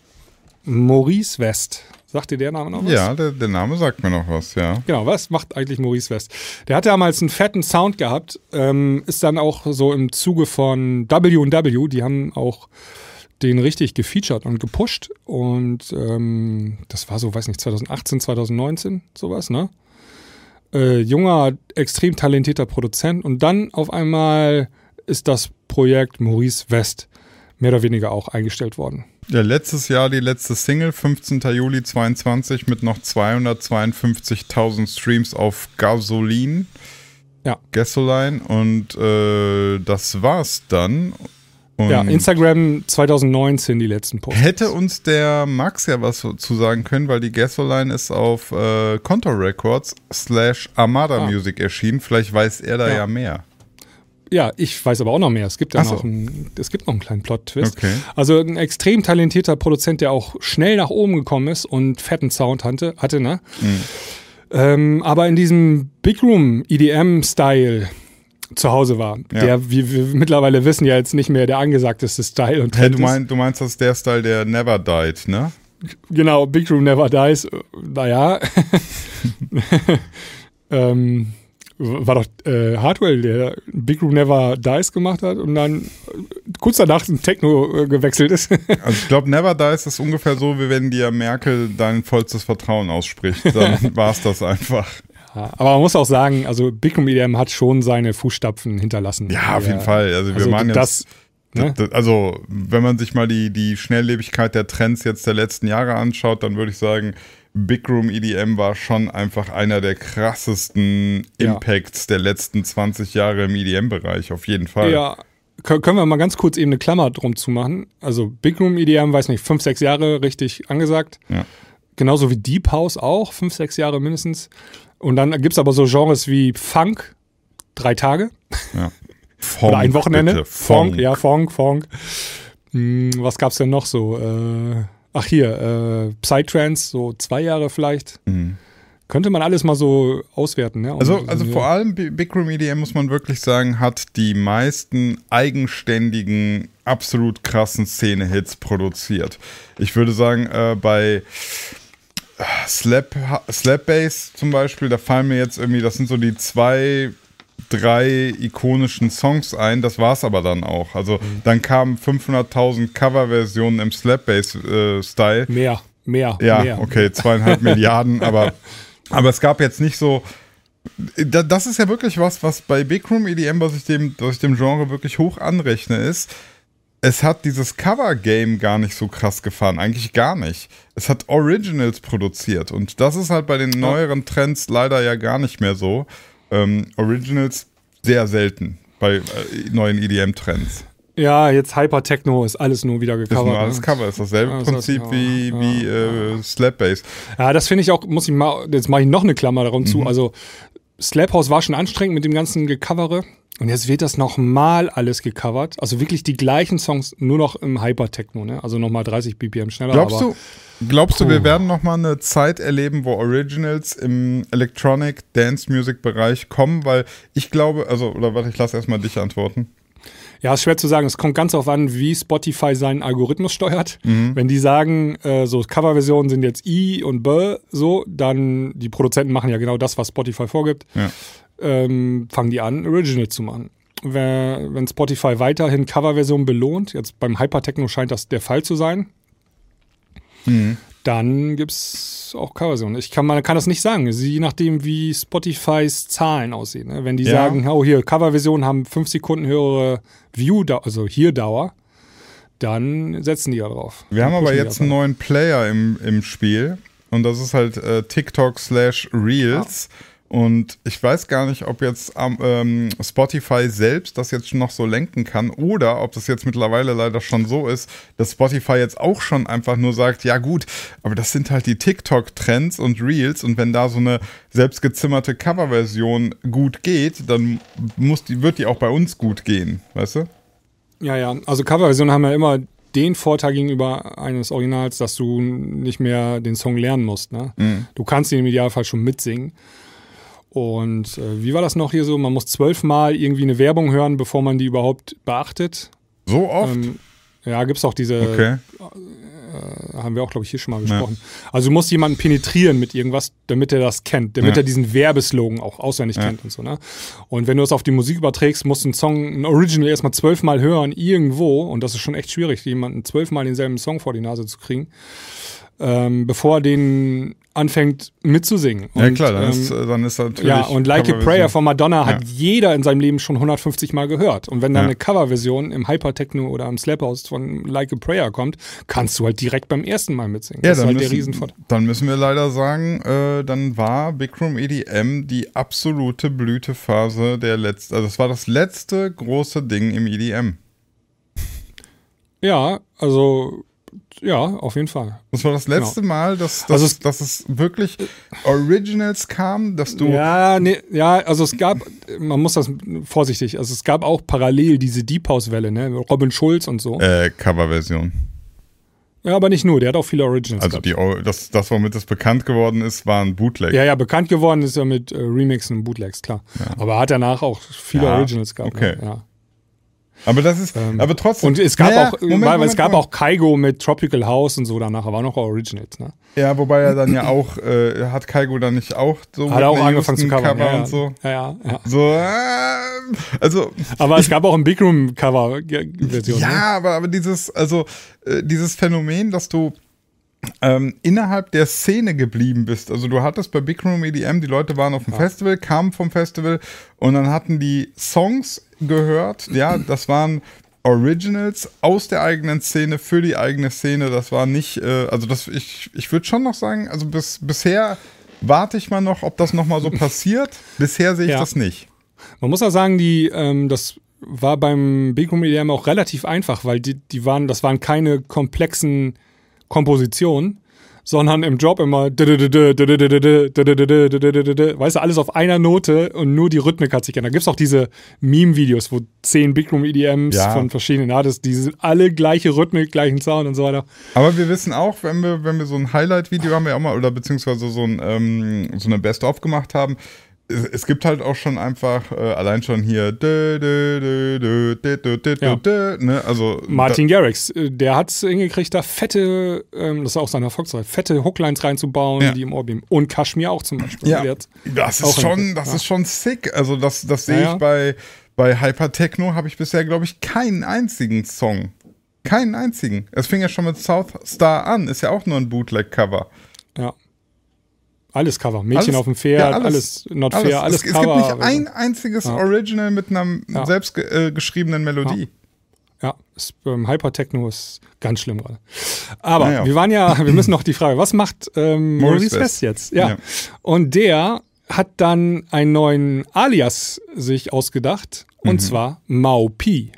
Maurice West. Sagt dir der Name noch was? Ja, der, der Name sagt mir noch was, ja. Genau, was macht eigentlich Maurice West? Der hat damals einen fetten Sound gehabt, ähm, ist dann auch so im Zuge von W&W, die haben auch den richtig gefeatured und gepusht und ähm, das war so, weiß nicht, 2018, 2019, sowas, ne? Äh, junger, extrem talentierter Produzent und dann auf einmal ist das Projekt Maurice West mehr oder weniger auch eingestellt worden. Ja, letztes Jahr die letzte Single, 15. Juli 22 mit noch 252.000 Streams auf Gasolin. Ja. Gasoline und äh, das war's dann. Und Ja, Instagram 2019 die letzten Posts. Hätte uns der Max ja was zu sagen können, weil die Gasoline ist auf äh, Contour Records slash Armada Ah. Music erschienen. Vielleicht weiß er da ja, Ja. mehr. Ja, ich weiß aber auch noch mehr. Es gibt ja so. noch, einen, es gibt noch einen kleinen Plot-Twist. Okay. Also ein extrem talentierter Produzent, der auch schnell nach oben gekommen ist und fetten Sound hatte, hatte ne? Mhm. Ähm, aber in diesem Big Room EDM-Style zu Hause war, Ja. der, wie wir mittlerweile wissen, ja jetzt nicht mehr der angesagteste Style und Hey, Trend du, mein, du meinst, das ist der Style, der never died, ne? Genau, Big Room Never Dies. Äh, Naja. ähm, war doch äh, Hardwell, der Big Room Never Dies gemacht hat und dann äh, kurz danach in Techno äh, gewechselt ist. Also ich glaube, never dies ist ungefähr so, wie wenn dir Merkel dein vollstes Vertrauen ausspricht. Dann war es das einfach. Ja, aber man muss auch sagen, also Big Room EDM hat schon seine Fußstapfen hinterlassen. Ja, auf jeden Fall. Also wir Also waren jetzt das, ne? Also, wenn man sich mal die, die Schnelllebigkeit der Trends jetzt der letzten Jahre anschaut, dann würde ich sagen, Big Room EDM war schon einfach einer der krassesten Ja. Impacts der letzten 20 Jahre im EDM-Bereich, auf jeden Fall. Ja, Kö- können wir mal ganz kurz eben eine Klammer drum zumachen. Also Big Room EDM, weiß nicht, fünf, sechs Jahre richtig angesagt. Ja. Genauso wie Deep House auch, fünf, sechs Jahre mindestens. Und dann gibt es aber so Genres wie Funk, drei Tage. Funk, Oder ein Wochenende. bitte. Funk, Funk. ja, Funk, Funk. Hm, was gab's denn noch so? Äh, ach hier, äh, Psytrance, so zwei Jahre vielleicht. Mhm. Könnte man alles mal so auswerten, ne? Also, so also vor allem Big Room EDM, muss man wirklich sagen, hat die meisten eigenständigen, absolut krassen Szene-Hits produziert. Ich würde sagen, äh, bei äh, Slap, Slap Bass zum Beispiel, da fallen mir jetzt irgendwie, das sind so die zwei, drei ikonischen Songs ein, das war's aber dann auch. Also dann kamen 500.000 Coverversionen im Slap Bass äh, Style. Mehr, mehr, Ja, mehr. okay, zweieinhalb Milliarden, aber, aber es gab jetzt nicht so. Da- Das ist ja wirklich was, was bei Big Room EDM, was ich dem, was ich dem Genre wirklich hoch anrechne, ist. es hat dieses Cover-Game gar nicht so krass gefahren. Eigentlich gar nicht. Es hat Originals produziert. Und das ist halt bei den neueren Trends leider ja gar nicht mehr so. Ähm, Originals sehr selten bei äh, neuen EDM-Trends. Ja, jetzt Hyper-Techno ist alles nur wieder Ist gecovert. nur alles ne? Cover, ist dasselbe Ja, das Prinzip ja, wie, ja, wie äh, Slap Bass. Ja, das finde ich auch, muss ich mal, jetzt mache ich noch eine Klammer darum Mhm. zu. Also, Slap House war schon anstrengend mit dem ganzen Gecovere. Und jetzt wird das nochmal alles gecovert. Also wirklich die gleichen Songs, nur noch im Hyper-Techno, ne? Also nochmal 30 BPM schneller. Glaubst aber du, glaubst du, wir werden noch mal eine Zeit erleben, wo Originals im Electronic Dance Music Bereich kommen? Weil ich glaube, also, oder warte, ich lasse erstmal dich antworten. Ja, ist schwer zu sagen. Es kommt ganz darauf an, wie Spotify seinen Algorithmus steuert. Mhm. Wenn die sagen, äh, so Coverversionen sind jetzt I und B, so, dann die Produzenten machen ja genau das, was Spotify vorgibt. Ja. Ähm, fangen die an, Original zu machen. Wer, wenn Spotify weiterhin Coverversionen belohnt, jetzt beim Hypertechno scheint das der Fall zu sein, Mhm. dann gibt's auch Coverversionen. Ich kann, man kann das nicht sagen, je nachdem, wie Spotifys Zahlen aussehen. Ne? Wenn die Ja. sagen, oh hier, Coverversionen haben fünf Sekunden höhere View, also hier Dauer, dann setzen die ja drauf. Wir haben aber jetzt einen neuen Player im, im Spiel und das ist halt äh, TikTok slash Reels. Und ich weiß gar nicht, ob jetzt ähm, Spotify selbst das jetzt noch so lenken kann oder ob das jetzt mittlerweile leider schon so ist, dass Spotify jetzt auch schon einfach nur sagt, ja gut, aber das sind halt die TikTok-Trends und Reels und wenn da so eine selbstgezimmerte Coverversion gut geht, dann muss die, wird die auch bei uns gut gehen, weißt du? Ja, ja. Also Coverversionen haben ja immer den Vorteil gegenüber eines Originals, dass du nicht mehr den Song lernen musst. Ne? Mhm. Du kannst ihn im Idealfall schon mitsingen. Und äh, wie war das noch hier so? Man muss zwölfmal irgendwie eine Werbung hören, bevor man die überhaupt beachtet. So oft? Ähm, ja, gibt es auch diese, okay. haben wir auch, glaube ich, hier schon mal gesprochen. Also du musst jemanden penetrieren mit irgendwas, damit er das kennt, damit Ja. er diesen Werbeslogan auch auswendig Ja. kennt und so. Ne? Und wenn du es auf die Musik überträgst, musst du einen Song, ein Original erstmal zwölfmal hören, irgendwo. Und das ist schon echt schwierig, jemanden zwölfmal denselben Song vor die Nase zu kriegen, ähm, bevor er den anfängt mitzusingen. Ja Und, klar, dann, ähm, ist, äh, dann ist natürlich. ja, und Like a. Prayer von Madonna hat Ja. jeder in seinem Leben schon 150 Mal gehört. Und wenn dann Ja. eine Coverversion im Hypertechno oder im Slap House von Like a Prayer kommt, kannst du halt direkt beim ersten Mal mitsingen. Ja, das ist dann halt der müssen, Riesenvorteil. dann müssen wir leider sagen, äh, dann war Big Room EDM die absolute Blütephase der letzten, also es war das letzte große Ding im EDM. Ja, also ja, auf jeden Fall. Das war das letzte Mal, dass, dass, Also es- dass es wirklich Originals kam, dass du. Ja, nee, ja, also es gab, man muss das vorsichtig, also es gab auch parallel diese Deep House Welle, ne, Robin Schulz und so. Äh, Coverversion. Ja, aber nicht nur, der hat auch viele Originals Also die, das, das, womit das bekannt geworden ist, war ein Bootleg. Ja, ja, bekannt geworden ist er mit äh, Remixen und Bootlegs, klar. Aber er hat danach auch viele Ja, Originals gehabt. okay. Ne? Ja. Aber das ist, Ähm, aber trotzdem. Und es gab Naja, auch, Moment, weil Moment, es gab Moment. auch Kaigo mit Tropical House und so danach, aber auch noch Originals, ne? Ja, wobei er dann ja auch, äh, hat Kaigo dann nicht auch so Hat er auch angefangen zu covern. Cover ja, und so. Ja, ja, ja. So, äh, also Aber es gab auch ein Big Room Cover Version. Ne? Ja, aber, aber dieses, also äh, dieses Phänomen, dass du ähm, innerhalb der Szene geblieben bist. Also du hattest bei Big Room EDM, die Leute waren auf dem Festival, kamen vom Festival und dann hatten die Songs gehört. Ja, das waren Originals aus der eigenen Szene für die eigene Szene. Das war nicht, äh, also das, ich, ich würde schon noch sagen, also bis, bisher warte ich mal noch, ob das nochmal so passiert. Bisher sehe ich Ja. das nicht. Man muss auch sagen, die, ähm, das war beim Room EDM auch relativ einfach, weil die, die waren, das waren keine komplexen Kompositionen, sondern im Job immer weißt du, alles auf einer Note und nur die Rhythmik hat sich geändert. Da gibt es auch diese Meme-Videos, wo zehn Big Room EDMs Ja. von verschiedenen Artists, die sind alle gleiche Rhythmik, gleichen Sound und so weiter. Aber wir wissen auch, wenn wir, wenn wir so ein Highlight-Video haben wir auch mal, oder beziehungsweise so, ein, ähm, so eine Best-of gemacht haben, es, gibt halt auch schon einfach, äh, allein schon hier, dö, dö, dö, Ja. ne, also Martin Garrix, äh, der hat es hingekriegt, da fette, ähm, das ist auch sein Erfolgsreich, fette Hooklines reinzubauen, Ja. die im Ohr blieben. Und Kashmir auch zum Beispiel. Ja, das ist schon, das ja. ist schon sick. Also das, das sehe ich bei, bei Hypertechno habe ich bisher, glaube ich, keinen einzigen Song. Keinen einzigen. Es fing ja schon mit South Star an, ist ja auch nur ein Bootleg-Cover. Alles Cover. Mädchen Alles- auf dem Pferd, ja, alles, alles- not fair, alles es, Cover. es gibt nicht ein einziges Ja. Original mit einer Ja. selbst ge äh, geschriebenen Melodie. Ja, ist, ähm, Hypertechno ist ganz schlimm gerade. Aber Naja. wir waren ja, wir müssen noch die Frage, was macht ähm, Maurice West. Jetzt? Ja. Ja. Und der hat dann einen neuen Alias sich ausgedacht, Mhm. und zwar Mau Pi.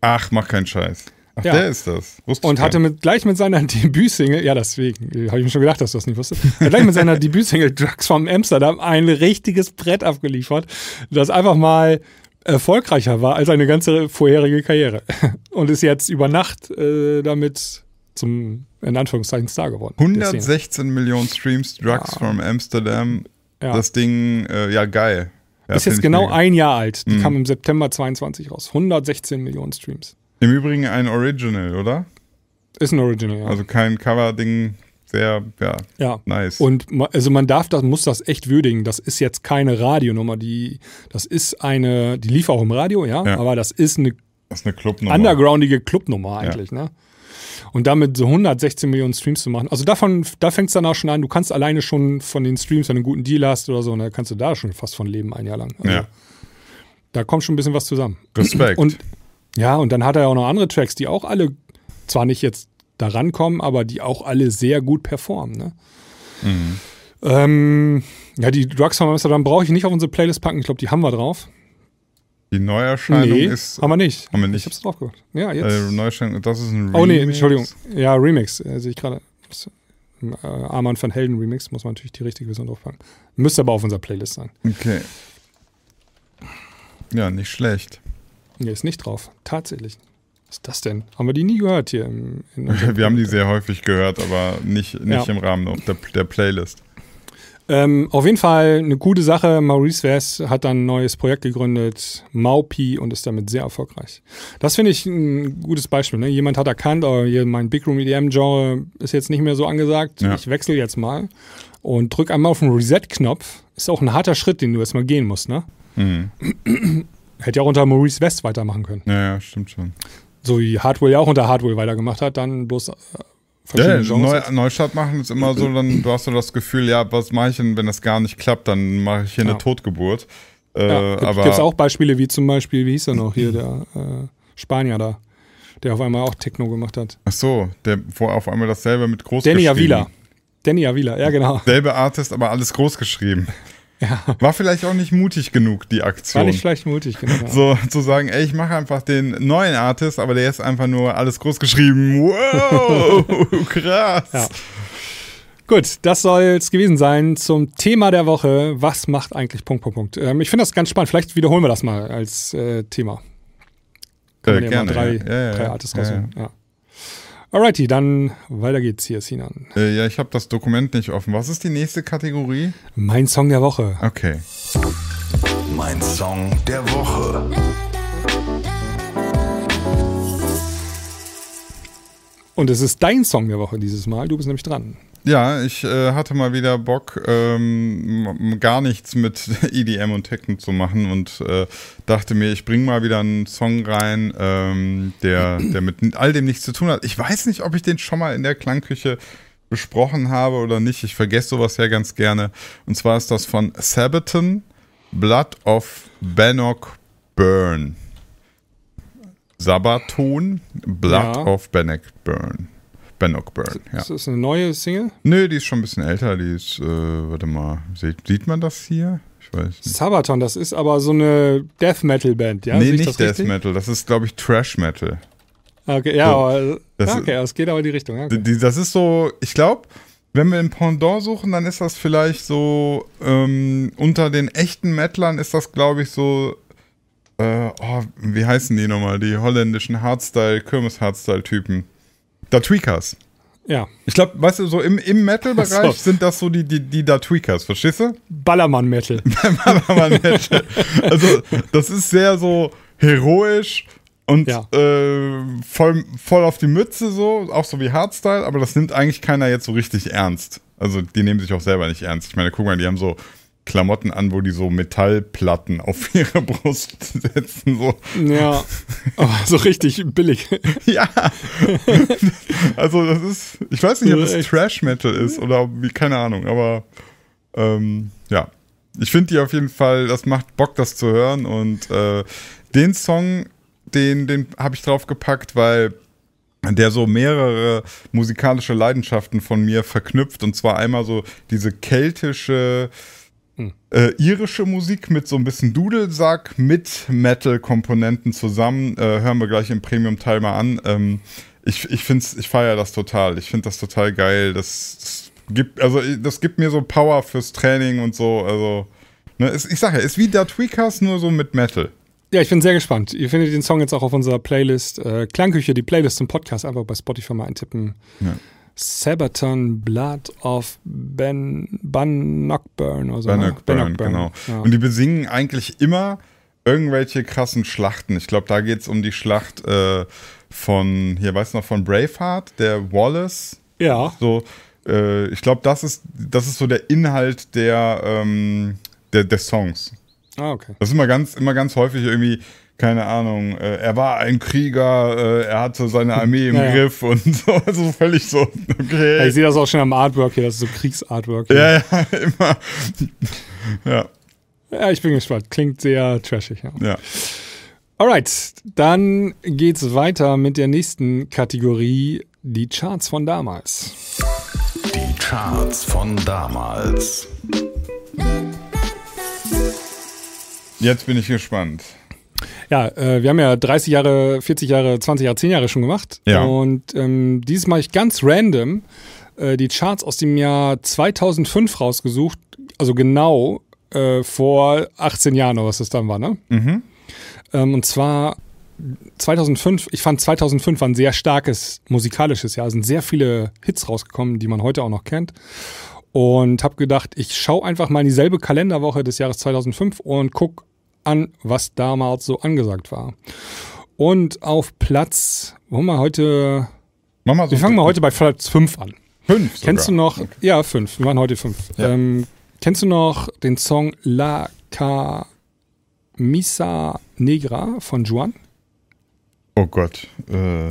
Ach, mach keinen Scheiß. Ach, Ja. der ist das. Wusste Und hatte mit, gleich mit seiner Debütsingle, ja deswegen, äh, habe ich mir schon gedacht, dass du das nicht wusstest, hat gleich mit seiner Debütsingle Drugs from Amsterdam ein richtiges Brett abgeliefert, das einfach mal erfolgreicher war als seine ganze vorherige Karriere. Und ist jetzt über Nacht äh, damit zum, in Anführungszeichen, Star geworden. nicht. der Szene. 116 Millionen Streams, Drugs Ja. from Amsterdam. Ja. Das Ding, äh, ja, geil. Ja, ist jetzt genau ein Jahr alt. Die Mhm. kam im September 22 raus. 116 Millionen Streams. Im Übrigen ein Original, oder? Ist ein Original, ja. Also kein Cover-Ding. Sehr, ja, ja. nice. Und also man darf das, muss das echt würdigen. Das ist jetzt keine Radionummer, die, das ist eine, die lief auch im Radio, ja, Ja. aber das ist eine das ist eine Clubnummer. undergroundige Clubnummer eigentlich, ne? Und damit so 116 Millionen Streams zu machen. Also davon, da fängt es dann auch schon an, du kannst alleine schon von den Streams, wenn du einen guten Deal hast oder so, und da kannst du da schon fast von leben ein Jahr lang. Also Ja. Da kommt schon ein bisschen was zusammen. Respekt. Und ja, und dann hat er ja auch noch andere Tracks, die auch alle zwar nicht jetzt da rankommen, aber die auch alle sehr gut performen. Ne? Mhm. Ähm, ja, die Drugs von Amsterdam brauche ich nicht auf unsere Playlist packen. Ich glaube, die haben wir drauf. die Neuerscheinung nee, ist. haben wir nicht. Haben wir nicht. Ich hab's drauf gemacht. Ja, jetzt. Äh, Neuerscheinung, das ist ein oh nee, Remix. Entschuldigung. Ja, Remix. Äh, sehe ich gerade. Äh, Arman van Helden Remix, muss man natürlich die richtige Version draufpacken. Müsste aber auf unserer Playlist sein. Okay. Ja, nicht schlecht. Nee, ist nicht drauf. Tatsächlich. Was ist das denn? Haben wir die nie gehört hier im, Wir haben die sehr häufig gehört, aber nicht, nicht Ja. im Rahmen der, der Playlist. Ähm, auf jeden Fall eine gute Sache. Maurice West hat dann ein neues Projekt gegründet, Maupi, und ist damit sehr erfolgreich. Das finde ich ein gutes Beispiel. Ne? Jemand hat erkannt, oh, hier mein Big Room EDM-Genre ist jetzt nicht mehr so angesagt. Ja. Ich wechsle jetzt mal und drück einmal auf den Reset-Knopf. Ist auch ein harter Schritt, den du jetzt mal gehen musst. Ne? Mhm. Hätte ja auch unter Maurice West weitermachen können. Ja, ja, stimmt schon. So wie Hardwell ja auch unter Hardwell weitergemacht hat, dann bloß äh, Ja. Neu, Neustart machen ist immer so, dann du hast so das Gefühl, ja, was mache ich denn, wenn das gar nicht klappt, dann mache ich hier Ja. eine Totgeburt. Äh, Ja, gibt es auch Beispiele wie zum Beispiel, wie hieß er noch hier, der äh, Spanier da, der auf einmal auch Techno gemacht hat. ach so, der wo auf einmal dasselbe mit groß Danny. Avila. Danny Avila, ja genau. Selbe Artist, aber alles groß geschrieben. Ja, War vielleicht auch nicht mutig genug, die war Aktion. nicht schlecht mutig, ja. So zu sagen, ey, ich mache einfach den neuen Artist, aber der ist einfach nur alles groß geschrieben. Wow, krass. Ja. Gut, das soll es gewesen sein zum Thema der Woche. Was macht eigentlich Punkt, Punkt, Punkt? Ähm, ich finde das ganz spannend. Vielleicht wiederholen wir das mal als äh, Thema. Kann Äh, mal gerne, drei, ja. Ja, drei. Artists Ja, raussuchen. Ja. Alrighty, dann weiter geht's hier, Sinan. Äh, ja, ich habe das Dokument nicht offen. Was ist die nächste Kategorie? Mein Song der Woche. Okay. Mein Song der Woche. Und es ist dein Song der Woche dieses Mal. Du bist nämlich dran. Ja, ich äh, hatte mal wieder Bock, ähm, gar nichts mit EDM und Techno zu machen und äh, dachte mir, ich bringe mal wieder einen Song rein, ähm, der, der mit all dem nichts zu tun hat. Ich weiß nicht, ob ich den schon mal in der Klangküche besprochen habe oder nicht. Ich vergesse sowas ja ganz gerne. Und zwar ist das von Sabaton, Blood of Bannock Burn. Sabaton, Blood Ja. of Bannock Burn. Bannock Burn, ja. Ist das eine neue Single? Nö, die ist schon ein bisschen älter. Die ist, äh, warte mal, sieht, sieht man das hier? Ich weiß nicht. Sabaton, das ist aber so eine Death Metal Band, ja? nee, nicht Death richtig? Metal. Das ist, glaube ich, Trash Metal. Okay, ja, So, aber, das okay, das geht aber in die Richtung. Ja, okay. Die, das ist so, ich glaube, wenn wir ein Pendant suchen, dann ist das vielleicht so, ähm, unter den echten Metlern ist das, glaube ich, so, äh, oh, wie heißen die nochmal? Die holländischen Hardstyle, Kirmes-Hardstyle-Typen. Da Tweakers. ja. Ich glaube, weißt du, so im, im Metal-Bereich so. sind das so die, die, die da Tweakers, verstehst du? Ballermann-Metal. Ballermann Metal. Also, das ist sehr so heroisch und Ja. äh, voll, voll auf die Mütze so, auch so wie Hardstyle, aber das nimmt eigentlich keiner jetzt so richtig ernst. Also, die nehmen sich auch selber nicht ernst. Ich meine, guck mal, die haben so Klamotten an, wo die so Metallplatten auf ihre Brust setzen. So. ja, aber so richtig billig. Ja. also, das ist, ich weiß nicht, ob Ja, es echt. Trash Metal ist oder wie, keine Ahnung, aber ähm, ja. Ich finde die auf jeden Fall, das macht Bock, das zu hören und äh, den Song den, den habe ich draufgepackt, weil der so mehrere musikalische Leidenschaften von mir verknüpft. Und zwar einmal so diese keltische, äh, irische Musik mit so ein bisschen Dudelsack mit Metal-Komponenten zusammen. Äh, hören wir gleich im Premium-Teil mal an. Ähm, ich ich, find's, ich feiere das total. Ich finde das total geil. Das, das, gibt, also, das gibt mir so Power fürs Training und so. Also, ne, es, ich sage ja, ist wie der Tweakers, nur so mit Metal. Ja, ich bin sehr gespannt. Ihr findet den Song jetzt auch auf unserer Playlist äh, Klangküche, die Playlist im Podcast, einfach bei Spotify mal eintippen. Ja. Sabaton Blood of Ben Bannockburn oder so. ne? Bannockburn, Bannockburn, genau. Ja. Und die besingen eigentlich immer irgendwelche krassen Schlachten. Ich glaube, da geht es um die Schlacht äh, von, hier weißt du noch, von Braveheart, der Wallace. ja. So, äh, ich glaube, das ist, das ist so der Inhalt der, ähm, der, des Songs. Ah, okay. Das ist immer ganz, immer ganz häufig irgendwie, keine Ahnung, äh, er war ein Krieger, äh, er hatte seine Armee im Ja, ja. Griff und so, also völlig so, okay. Ja, ich sehe das auch schon am Artwork hier, das ist so Kriegsartwork. hier. ja, ja, immer. ja, ja, ich bin gespannt. Klingt sehr trashig, ja. ja. Alright, dann geht's weiter mit der nächsten Kategorie, die Charts von damals. Die Charts von damals. Jetzt bin ich gespannt. Ja, äh, wir haben ja 30 Jahre, 40 Jahre, 20 Jahre, 10 Jahre schon gemacht. Ja. Und ähm, dieses Mal ich ganz random äh, die Charts aus dem Jahr 2005 rausgesucht, also genau äh, vor 18 Jahren oder was das dann war, ne? Mhm. Ähm, und zwar 2005, ich fand 2005 war ein sehr starkes musikalisches Jahr. Es sind sehr viele Hits rausgekommen, die man heute auch noch kennt. Und habe gedacht, ich schaue einfach mal in dieselbe Kalenderwoche des Jahres 2005 und guck an, was damals so angesagt war. Und auf Platz, wo haben wir heute, Mach mal so wir fangen mal heute bei Platz 5 an. fünf. Sogar. Kennst du noch, ja, 5, wir waren heute 5. Ja. Ähm, kennst du noch den Song La Camisa Negra von Juan? Oh Gott. Äh,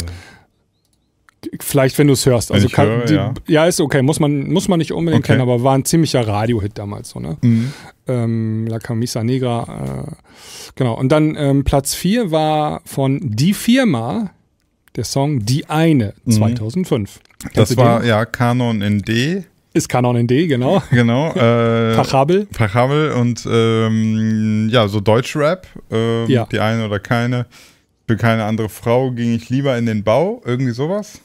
Vielleicht, wenn du es hörst. Also kann, höre, die, ja. ja. ist okay. Muss man, muss man nicht unbedingt Okay. kennen, aber war ein ziemlicher Radio-Hit damals. So, ne? mhm. ähm, La Camisa Negra. Äh, genau. Und dann ähm, Platz 4 war von Die Firma, der Song Die Eine 2005. Kennst Das war den? ja Kanon in D, Ist Kanon in D, genau. genau. Äh, Pachabel. Pachabel und ähm, ja, so Deutschrap. Ähm, Ja. Die eine oder keine. Für keine andere Frau ging ich lieber in den Bau. Irgendwie sowas.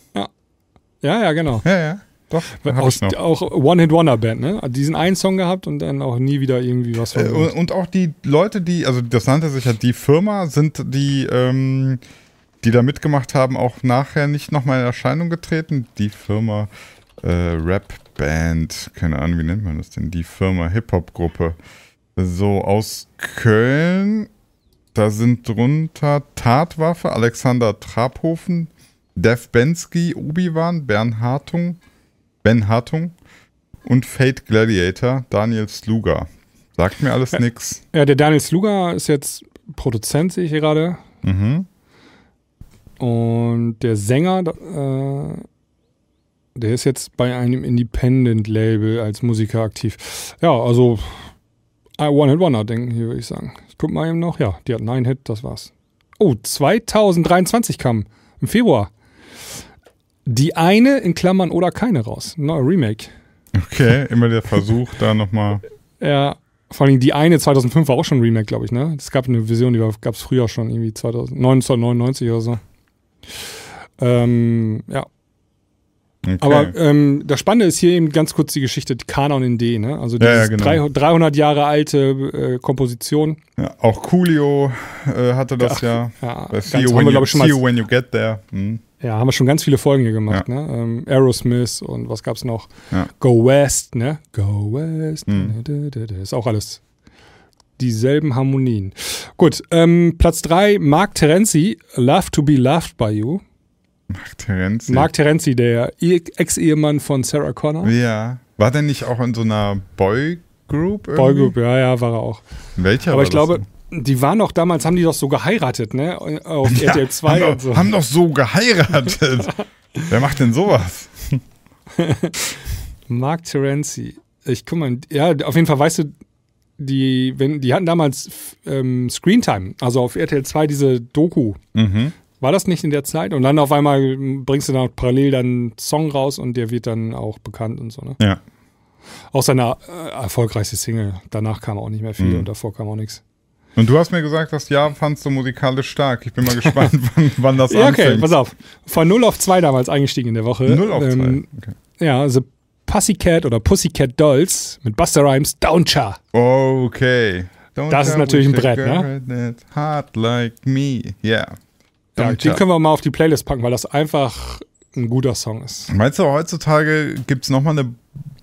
Ja, ja, genau. Ja, ja. Doch, noch. auch One-Hit-Wonder-Band, ne? Diesen einen Song gehabt und dann auch nie wieder irgendwie was von. Äh, und, und auch die Leute, die, also das nannte sich ja die Firma, sind die, ähm, die da mitgemacht haben, auch nachher nicht nochmal in Erscheinung getreten. Die Firma äh, Rap-Band, keine Ahnung, wie nennt man das denn? Die Firma Hip-Hop-Gruppe. So aus Köln, da sind drunter Tatwaffe, Alexander Trabhofen, Dev Bensky, Obi-Wan, Bern Hartung, Ben Hartung und Fate Gladiator, Daniel Sluga. Sagt mir alles nix. ja, der Daniel Sluga ist jetzt Produzent, sehe ich hier gerade. Mhm. Und der Sänger, äh, der ist jetzt bei einem Independent-Label als Musiker aktiv. Ja, also I One Hit Wonder, denken hier, würde ich sagen. Ich guck mal eben noch. Ja, die hat einen Hit, das war's. Oh, 2023 kam im Februar. Die eine in Klammern oder keine raus. Neuer Remake. Okay, immer der Versuch, da nochmal. Ja, vor allem die eine 2005 war auch schon ein Remake, glaube ich, ne? Es gab eine Version, die gab es früher schon, irgendwie 2000, 1999 oder so. Ähm, ja, Okay. Aber ähm, das Spannende ist hier eben ganz kurz die Geschichte Kanon in D, ne? Also Ja, ja, genau. 300 300 Jahre alte äh, Komposition. ja, auch Coolio äh, hatte das ja. Ja, Bei See, you when you, glaube ich, schon see you when you get there. Mhm. Ja, haben wir schon ganz viele Folgen hier gemacht, ne? Ähm, Aerosmith und was gab's noch? Ja. Go West, ne? Go West. Mhm. Ist auch alles dieselben Harmonien. Gut, ähm, Platz 3, Mark Terenzi, Love to be Loved by You. Mark Terenzi. Mark Terenzi, der Ex-Ehemann von Sarah Connor. Ja. War der nicht auch in so einer Boygroup? irgendwie? Boygroup, ja, ja, war er auch. Welcher Aber ich glaube, das die waren doch damals, haben die doch so geheiratet, ne? Auf denn? RTL 2 haben, und doch, so. haben doch so geheiratet. Wer macht denn sowas? Mark Terenzi. Ich guck mal, ja, auf jeden Fall weißt du, die, wenn, die hatten damals ähm, Screentime, also auf RTL 2 diese Doku. Mhm. War das nicht in der Zeit? Und dann auf einmal bringst du dann parallel dann einen Song raus und der wird dann auch bekannt und so, ne? Ja. Auch seine äh, erfolgreichste Single. Danach kam auch nicht mehr viel Mhm. und davor kam auch nichts. Und du hast mir gesagt, das Jahr fandst du musikalisch stark. Ich bin mal gespannt, wann, wann das Ja, okay, anfängt. pass auf. Von 0 auf 2 damals eingestiegen in der Woche. 0 auf 2. Ähm, okay. Ja, The Pussycat oder Pussycat Dolls mit Buster Rhymes Downcha. okay. Don't Das ist natürlich ein Brett, ne? Hard like me. Yeah. Ja, den können wir mal auf die Playlist packen, weil das einfach ein guter Song ist. Meinst du, heutzutage gibt es nochmal eine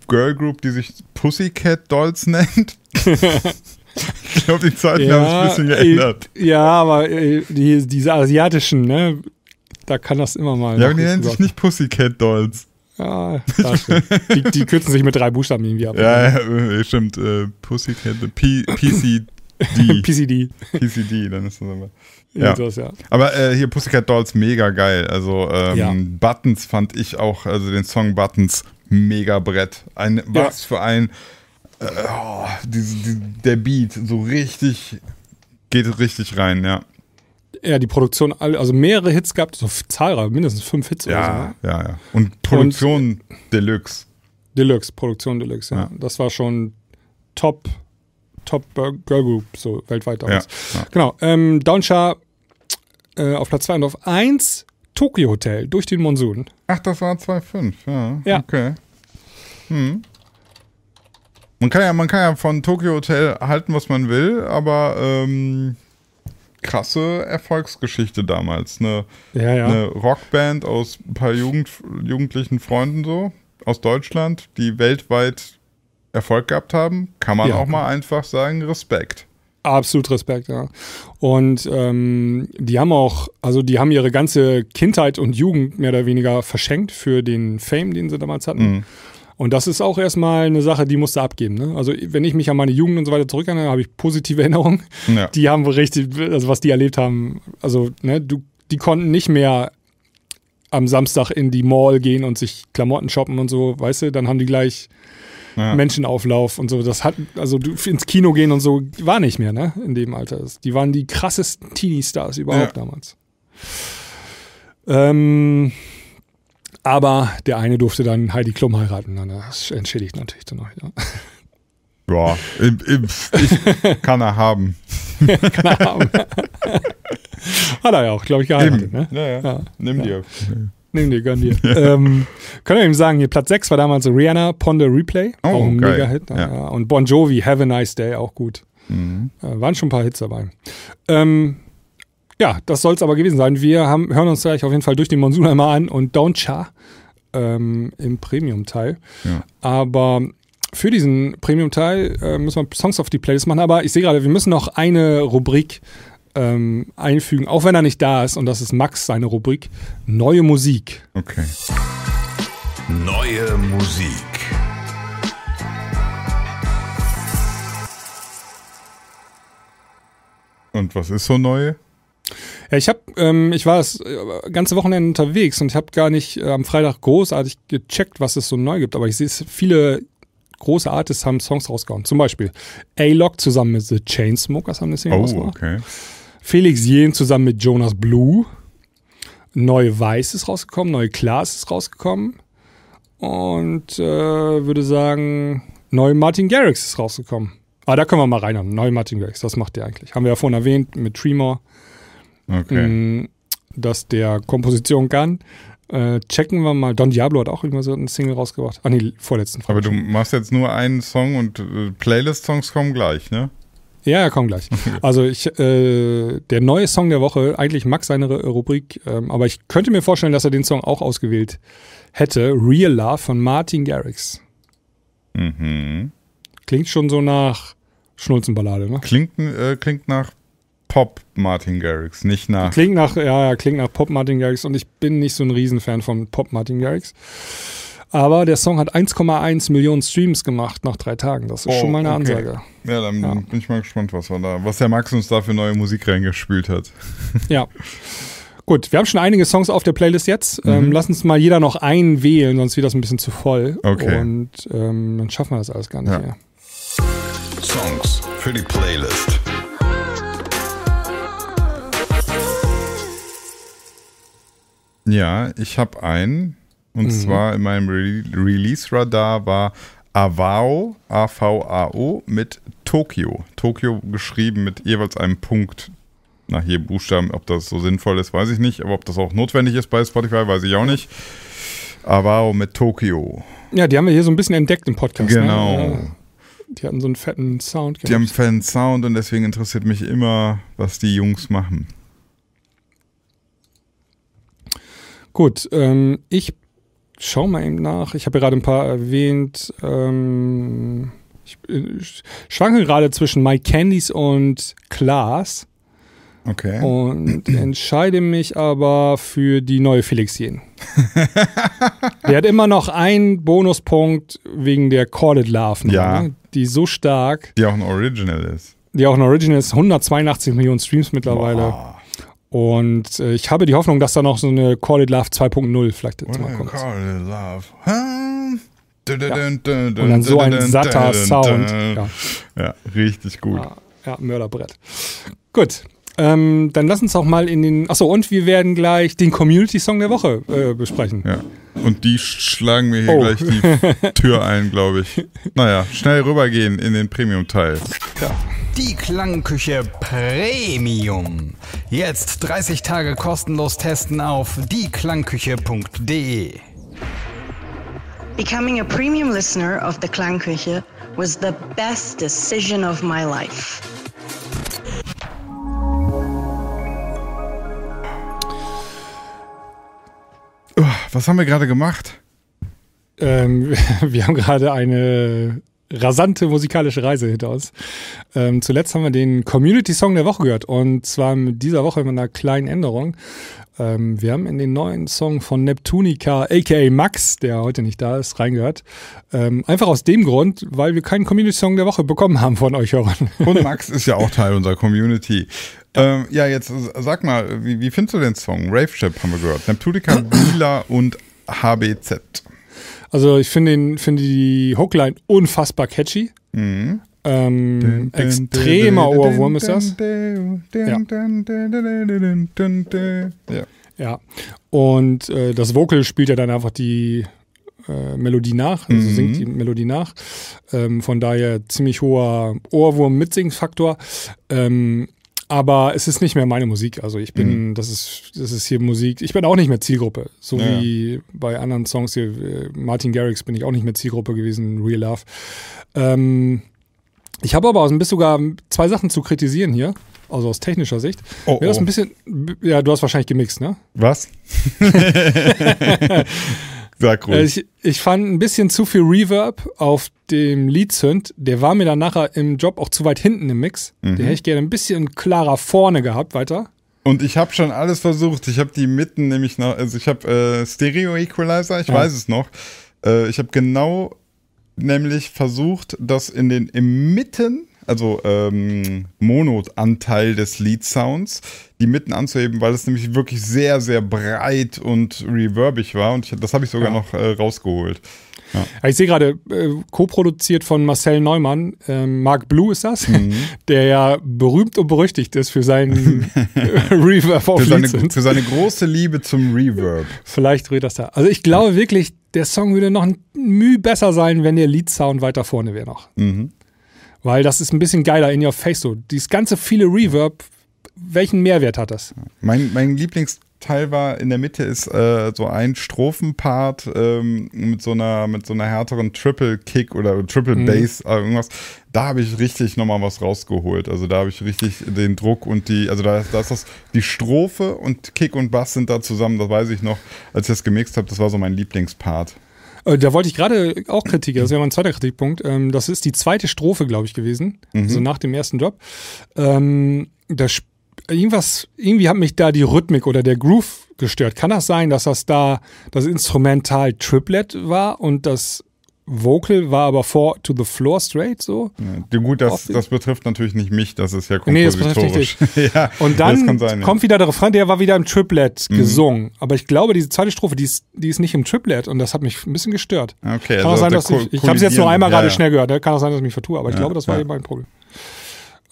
Girl Group, die sich Pussycat Dolls nennt? ich glaube, die Zeiten haben sich ein bisschen geändert. Ja, aber äh, die, diese asiatischen, ne? Da kann das immer mal. Ja, aber die nennen sich nicht Pussycat Dolls. Ja, die, die kürzen sich mit drei Buchstaben irgendwie ab. Ja, ja äh, stimmt. Äh, Pussycat, P PCD. PCD. PCD, dann ist das aber. Ja. Ja. Das, ja. Aber äh, hier Pussycat Dolls mega geil. Also ähm, Ja. Buttons fand ich auch, also den Song Buttons mega Brett. Ein, was für ein äh, oh, diese, die, der Beat so richtig geht richtig rein, ja. ja, die Produktion, also mehrere Hits gehabt, so zahlreich, mindestens fünf Hits oder so. Ja, ja, ja. Und Produktion Deluxe. Deluxe, Produktion Deluxe, ja. Ja. Das war schon Top, Top Girl Group, so weltweit Ja, damals. ja. Genau. Ähm, Downsha äh, auf Platz 2 und auf 1 Tokyo Hotel durch den Monsun. Ach, das war 2,5, ja. Ja. Okay. Hm. Man kann ja, man kann ja von Tokyo Hotel halten, was man will, aber ähm, krasse Erfolgsgeschichte damals. Eine, Ja, ja. eine Rockband aus ein paar Jugend, jugendlichen Freunden so aus Deutschland, die weltweit Erfolg gehabt haben, kann man Ja. auch mal einfach sagen, Respekt. Absolut Respekt, ja. Und ähm, die haben auch, also die haben ihre ganze Kindheit und Jugend mehr oder weniger verschenkt für den Fame, den sie damals hatten. Mhm. Und das ist auch erstmal eine Sache, die musst du abgeben. Ne? Also wenn ich mich an meine Jugend und so weiter zurückerinnere, habe ich positive Erinnerungen. Ja. Die haben richtig, also was die erlebt haben, also ne, du, die konnten nicht mehr am Samstag in die Mall gehen und sich Klamotten shoppen und so, weißt du, dann haben die gleich Ja. Menschenauflauf und so. Das hat, also du ins Kino gehen und so war nicht mehr, ne? In dem Alter. Die waren die krassesten Teenie-Stars überhaupt Ja. damals. Ähm, aber der eine durfte dann Heidi Klum heiraten. Das entschädigt natürlich dann auch wieder. Ja, ich kann er haben. Keine Ahnung. Hat er ja auch, glaube ich, geheiratet, ne? Ja, ja. Ja. Nimm dir. Nimm dir, gönn dir. ähm, können wir ihm sagen, hier Platz 6 war damals Rihanna, Ponde Replay. Oh, auch ein. Mega-Hit. Und Bon Jovi, Have a Nice Day, auch gut. Mhm. Äh, waren schon ein paar Hits dabei. Ähm, ja, das soll es aber gewesen sein. Wir haben, hören uns gleich auf jeden Fall durch den Monsun einmal an und Don't Cha ähm, im Premium-Teil. Ja. Aber für diesen Premium-Teil äh, müssen wir Songs auf die Playlist machen. Aber ich sehe gerade, wir müssen noch eine Rubrik ähm, einfügen, auch wenn er nicht da ist. Und das ist Max, seine Rubrik Neue Musik. Okay. Neue Musik. Und was ist so neu? Ja, ich habe, ähm, ich war das äh, ganze Wochenende unterwegs und ich habe gar nicht äh, am Freitag großartig gecheckt, was es so neu gibt. Aber ich sehe, es- viele große Artists haben Songs rausgehauen. Zum Beispiel A-Lock zusammen mit The Chainsmokers haben eine Single Oh, rausgebracht. okay. Felix Jen zusammen mit Jonas Blue. Neue Weiß ist rausgekommen, neue Klaas ist rausgekommen. Und äh, würde sagen, neue Martin Garrix ist rausgekommen. Ah, da können wir mal reinhauen. Neue Martin Garrix, das macht der eigentlich. Haben wir ja vorhin erwähnt mit Tremor Okay. mh, dass der Komposition kann. Äh, checken wir mal. Don Diablo hat auch irgendwann so eine Single rausgebracht. Ah, nee, vorletzten Aber Folge. du machst jetzt nur einen Song und äh, Playlist-Songs kommen gleich, ne? Ja, ja, komm gleich. Also ich, äh, der neue Song der Woche, eigentlich Max seine Ru- Rubrik, ähm, aber ich könnte mir vorstellen, dass er den Song auch ausgewählt hätte. Real Love von Martin Garrix. Mhm. Klingt schon so nach Schnulzenballade, ne? Klingt, äh, klingt nach Pop Martin Garrix, nicht nach. Klingt nach, ja, ja, klingt nach Pop Martin Garrix und ich bin nicht so ein Riesenfan von Pop Martin Garrix. Aber der Song hat 1,1 Millionen Streams gemacht nach drei Tagen. Das ist Oh, schon mal eine okay. Ansage. Ja, dann Ja. bin ich mal gespannt, was, wir da, was der Max uns da für neue Musik reingespült hat. Ja. Gut, wir haben schon einige Songs auf der Playlist jetzt. Mhm. Ähm, lass uns mal jeder noch einen wählen, sonst wird das ein bisschen zu voll. Okay. Und ähm, dann schaffen wir das alles gar nicht Ja. mehr. Songs für die Playlist. Ja, ich habe einen. Und zwar in meinem Re Release-Radar war Avao, A-V-A-O, mit Tokio. Tokio geschrieben mit jeweils einem Punkt nach jedem Buchstaben. Ob das so sinnvoll ist, weiß ich nicht. Aber ob das auch notwendig ist bei Spotify, weiß ich auch nicht. Avao mit Tokio. Ja, die haben wir hier so ein bisschen entdeckt im Podcast. Genau. Ne? Ja. Die hatten so einen fetten Sound. Die haben Fan Sound und deswegen interessiert mich immer, was die Jungs machen. Gut, ähm, ich schau mal eben nach. Ich habe ja gerade ein paar erwähnt. Ähm, ich, ich schwanke gerade zwischen My Candies und Klaas Okay. und entscheide mich aber für die neue Felix Jen. Der hat immer noch einen Bonuspunkt wegen der Corded Love, Ja. ne? die so stark, Die auch ein Original ist. die auch ein Original ist, 182 Millionen Streams mittlerweile. Boah. Und äh, ich habe die Hoffnung, dass da noch so eine Corded Love 2.0 vielleicht jetzt mal kommt. Call love. Huh? Und Und dann so ein satter Sound. Ja. Ja, richtig gut. Ja, ja, Mörderbrett. Gut. Ähm, dann lass uns auch mal in den. Achso, und wir werden gleich den Community-Song der Woche äh, besprechen. Ja. Und die schlagen mir hier Oh. gleich die Tür ein, glaube ich. Naja, schnell rübergehen in den Premium-Teil. Die Klangküche Premium. Jetzt 30 Tage kostenlos testen auf dieklangküche.de. Becoming a premium listener of the Klangküche was the best decision of my life. Was haben wir gerade gemacht? Ähm, wir haben gerade eine rasante musikalische Reise hinter uns. Ähm, zuletzt haben wir den Community-Song der Woche gehört und zwar mit dieser Woche mit einer kleinen Änderung. Ähm, wir haben in den neuen Song von Neptunica, aka Max, der heute nicht da ist, reingehört. Ähm, einfach aus dem Grund, weil wir keinen Community-Song der Woche bekommen haben von euch Hörern. Und Max ist ja auch Teil unserer Community. Ähm, ja, jetzt sag mal, wie, wie findest du den Song? Rave Ship haben wir gehört. Neptunica, Bila und HBZ. Also ich finde finde die Hookline unfassbar catchy. Mhm. Ähm, extremer Ohrwurm ist das. Ja. ja. Ja. Und äh, das Vocal spielt ja dann einfach die äh, Melodie nach, also Mhm. singt die Melodie nach. Ähm, von daher ziemlich hoher Ohrwurm-Mitsingfaktor. Ähm, aber es ist nicht mehr meine Musik. Also ich bin, das ist, das ist hier Musik. Ich bin auch nicht mehr Zielgruppe. So Ja. wie bei anderen Songs hier, äh, Martin Garrix bin ich auch nicht mehr Zielgruppe gewesen, Real Love. Ähm, ich habe aber auch ein bisschen sogar zwei Sachen zu kritisieren hier, also aus technischer Sicht. Oh, Mir das oh. ein bisschen, ja, du hast wahrscheinlich gemixt, ne? Was? Sag Äh, ruhig. Ich, ich fand ein bisschen zu viel Reverb auf dem Lead-Synth. Der war mir dann nachher im Job auch zu weit hinten im Mix. Den hätte ich gerne ein bisschen klarer vorne gehabt, weiter. Und ich habe schon alles versucht. Ich habe die mitten nämlich noch, also ich habe äh, Stereo Equalizer, ich Ja. weiß es noch. Äh, ich habe genau nämlich versucht, das in den im Mitten, also ähm, Mono-Anteil des Lead-Sounds, die mitten anzuheben, weil es nämlich wirklich sehr, sehr breit und reverbig war. Und ich, das habe ich sogar Ja. noch äh, rausgeholt. Ja, Ich sehe gerade, äh, co-produziert von Marcel Neumann. Ähm, Mark Blue ist das, der ja berühmt und berüchtigt ist für seinen äh, Reverb auf Für seine, für seine große Liebe zum Reverb. Vielleicht dreht das da. Also ich glaube wirklich, der Song würde noch ein Mühe besser sein, wenn der Lead-Sound weiter vorne wäre noch. Mhm. Weil das ist ein bisschen geiler in your face so. Dieses ganze viele Reverb, welchen Mehrwert hat das? Mein, mein Lieblingsteil war in der Mitte ist äh, so ein Strophenpart ähm, mit so einer mit so einer härteren Triple Kick oder Triple Mhm. Bass äh, irgendwas. Da habe ich richtig nochmal was rausgeholt. Also da habe ich richtig den Druck und die also da, da ist das die Strophe und Kick und Bass sind da zusammen. Das weiß ich noch, als ich das gemixt habe. Das war so mein Lieblingspart. Äh, Da wollte ich gerade auch Kritik, das wäre mein zweiter Kritikpunkt. Ähm, das ist die zweite Strophe, glaube ich, gewesen. Also nach dem ersten Job. Ähm, da irgendwas, irgendwie hat mich da die Rhythmik oder der Groove gestört. Kann das sein, dass das da das Instrumental Triplet war und das Vocal war aber vor To the Floor Straight so. Ja, gut, das, das betrifft natürlich nicht mich, das ist ja Nee, das betrifft kompositorisch. ja, Und das dann kann sein, ja. kommt wieder der Refrain, der war wieder im Triplet Mhm. gesungen. Aber ich glaube, diese zweite Strophe, die ist, die ist nicht im Triplet und das hat mich ein bisschen gestört. Okay, Kann auch also sein, dass ich, ich habe es jetzt nur einmal Ja, gerade ja. schnell gehört. ne? Kann auch sein, dass ich mich vertue, aber ich Ja, glaube, das war ja. eben mein Problem.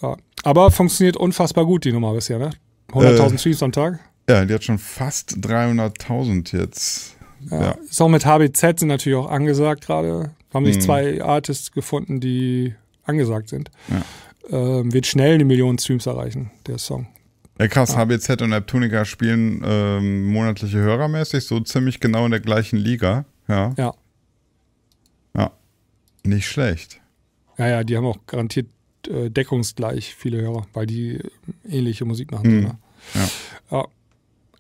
Ja. Aber funktioniert unfassbar gut, die Nummer bisher, ne? 100.000 Äh, Streams am Tag. Ja, die hat schon fast 300.000 jetzt. Ja. Ja. Ist auch mit HBZ sind natürlich auch angesagt gerade. Haben sich Mhm. zwei Artists gefunden, die angesagt sind. Ähm, wird schnell eine Million Streams erreichen, der Song. Ja, krass, HBZ und Neptunica spielen ähm, monatliche Hörermäßig so ziemlich genau in der gleichen Liga. Ja, Ja. ja. Nicht schlecht. Ja, ja, die haben auch garantiert äh, deckungsgleich viele Hörer, weil die äh, ähnliche Musik machen. Mhm. Ne? Ja.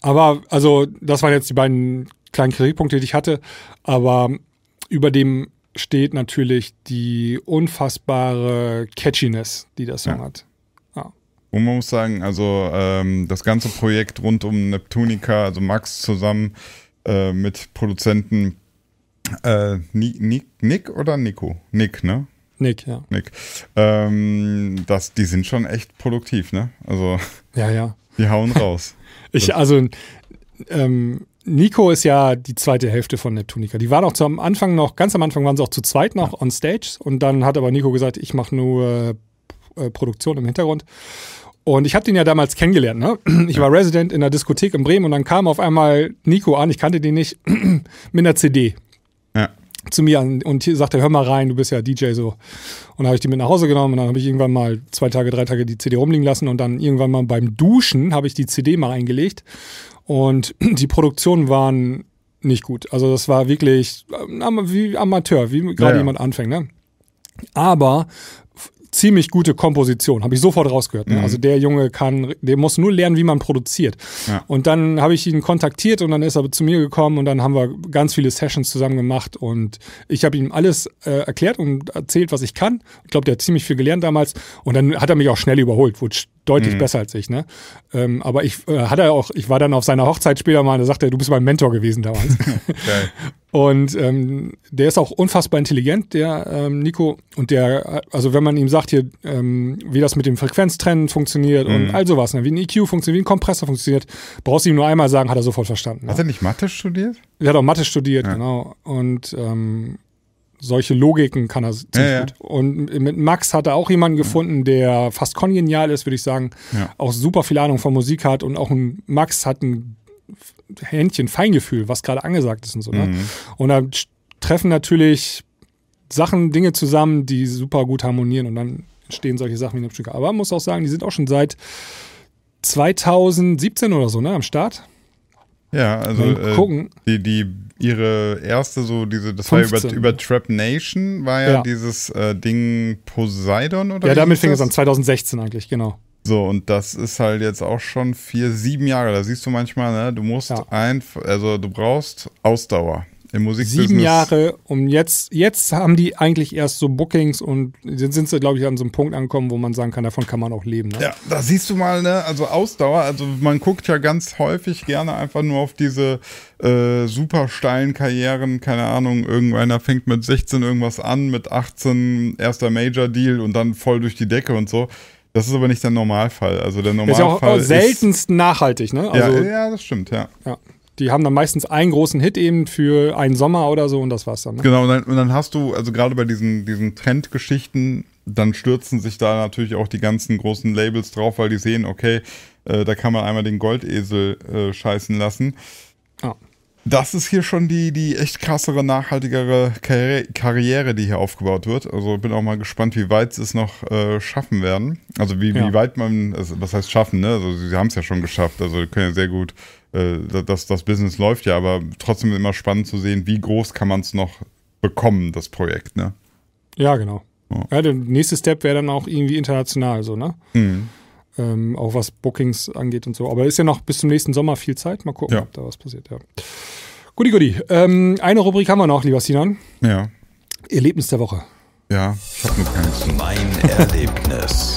Aber, also, das waren jetzt die beiden kleinen Kritikpunkte, die ich hatte. Aber über dem steht natürlich die unfassbare Catchiness, die der Song Ja. hat. Und man muss sagen, also ähm, das ganze Projekt rund um Neptunica, also Max zusammen äh, mit Produzenten äh, Ni- Nick, Nick oder Nico? Nick, ne? Nick, ja. Nick. Ähm, das, die sind schon echt produktiv, ne? Also Ja, ja. die hauen raus. Ich, also, ähm, Nico ist ja die zweite Hälfte von Neptunica. Die waren auch zum Anfang noch, ganz am Anfang waren sie auch zu zweit noch on stage und dann hat aber Nico gesagt, ich mache nur äh, Produktion im Hintergrund. Und ich habe den ja damals kennengelernt. Ne? Ich war Resident in der Diskothek in Bremen und dann kam auf einmal Nico an, ich kannte den nicht, mit einer CD. Zu mir und sagte, hör mal rein, du bist ja DJ so. Und dann habe ich die mit nach Hause genommen und dann habe ich irgendwann mal zwei Tage, drei Tage die CD rumliegen lassen und dann irgendwann mal beim Duschen habe ich die CD mal eingelegt und die Produktionen waren nicht gut. Also das war wirklich ähm, wie Amateur, wie gerade Ja, ja. jemand anfängt. Ne? Aber ziemlich gute Komposition, habe ich sofort rausgehört. Ne? Also der Junge kann, der muss nur lernen, wie man produziert. Ja. Und dann habe ich ihn kontaktiert und dann ist er zu mir gekommen und dann haben wir ganz viele Sessions zusammen gemacht und ich habe ihm alles äh, erklärt und erzählt, was ich kann. Ich glaube, der hat ziemlich viel gelernt damals und dann hat er mich auch schnell überholt, wurde deutlich besser als ich. Ne? Ähm, aber ich äh, hat er auch, ich war dann auf seiner Hochzeit später mal, da sagte er, du bist mein Mentor gewesen damals. Und ähm, der ist auch unfassbar intelligent, der ähm, Nico. Und der, also wenn man ihm sagt hier, ähm, wie das mit dem Frequenztrennen funktioniert und all sowas, ne, wie ein EQ funktioniert, wie ein Kompressor funktioniert, brauchst du ihm nur einmal sagen, hat er sofort verstanden. Hat Ne? er nicht Mathe studiert? Er hat auch Mathe studiert, genau. Und ähm, solche Logiken kann er ziemlich Ja, ja. gut. Und mit Max hat er auch jemanden gefunden, der fast kongenial ist, würde ich sagen. Ja. Auch super viel Ahnung von Musik hat und auch ein Max hat ein Händchen Feingefühl, was gerade angesagt ist und so. Ne? Mhm. Und da treffen natürlich Sachen, Dinge zusammen, die super gut harmonieren und dann entstehen solche Sachen wie eine Stücke. Aber man muss auch sagen, die sind auch schon seit 2017 oder so, ne, am Start. Ja, also äh, gucken. die, die ihre erste so diese, das 15. war über, über Trap Nation, war ja, Ja. dieses äh, Ding Poseidon oder Ja, damit fing es an, 2016 eigentlich, genau. So, und das ist halt jetzt auch schon vier, sieben Jahre. Da siehst du manchmal, ne, du musst Ja. einfach, also du brauchst Ausdauer im Musikbusiness. Sieben Jahre und jetzt, jetzt haben die eigentlich erst so Bookings und jetzt sind sie, glaube ich, an so einem Punkt angekommen, wo man sagen kann, davon kann man auch leben. Ne? Ja, da siehst du mal, ne, also Ausdauer, also man guckt ja ganz häufig gerne einfach nur auf diese äh, super steilen Karrieren, keine Ahnung, irgendeiner fängt mit 16 irgendwas an, mit 18 erster Major-Deal und dann voll durch die Decke und so. Das ist aber nicht der Normalfall. Also der Das ist ja auch Normalfall seltenst nachhaltig, ne? Ist, ja, Also, ja, das stimmt, ja. ja. Die haben dann meistens einen großen Hit eben für einen Sommer oder so und das war's dann. Ne? Genau, und dann, und dann hast du, also gerade bei diesen, diesen Trendgeschichten, dann stürzen sich da natürlich auch die ganzen großen Labels drauf, weil die sehen, okay, äh, da kann man einmal den Goldesel äh, scheißen lassen. Ja. Das ist hier schon die, die echt krassere, nachhaltigere Karriere, Karriere, die hier aufgebaut wird. Also bin auch mal gespannt, wie weit sie es noch äh, schaffen werden. Also wie, Ja. wie weit man, also was heißt schaffen, ne? Also sie haben es ja schon geschafft. Also können ja sehr gut, äh, das, das Business läuft ja, aber trotzdem immer spannend zu sehen, wie groß kann man es noch bekommen, das Projekt, ne? Ja, genau. Ja. Ja, der nächste Step wäre dann auch irgendwie international so, ne? Mhm. Ähm, auch was Bookings angeht und so. Aber ist ja noch bis zum nächsten Sommer viel Zeit. Mal gucken, Ja. ob da was passiert, ja. Guti, guti. Ähm, eine Rubrik haben wir noch, lieber Sinan. Ja, Erlebnis der Woche. ja, ich habe nur keins. Mein Erlebnis.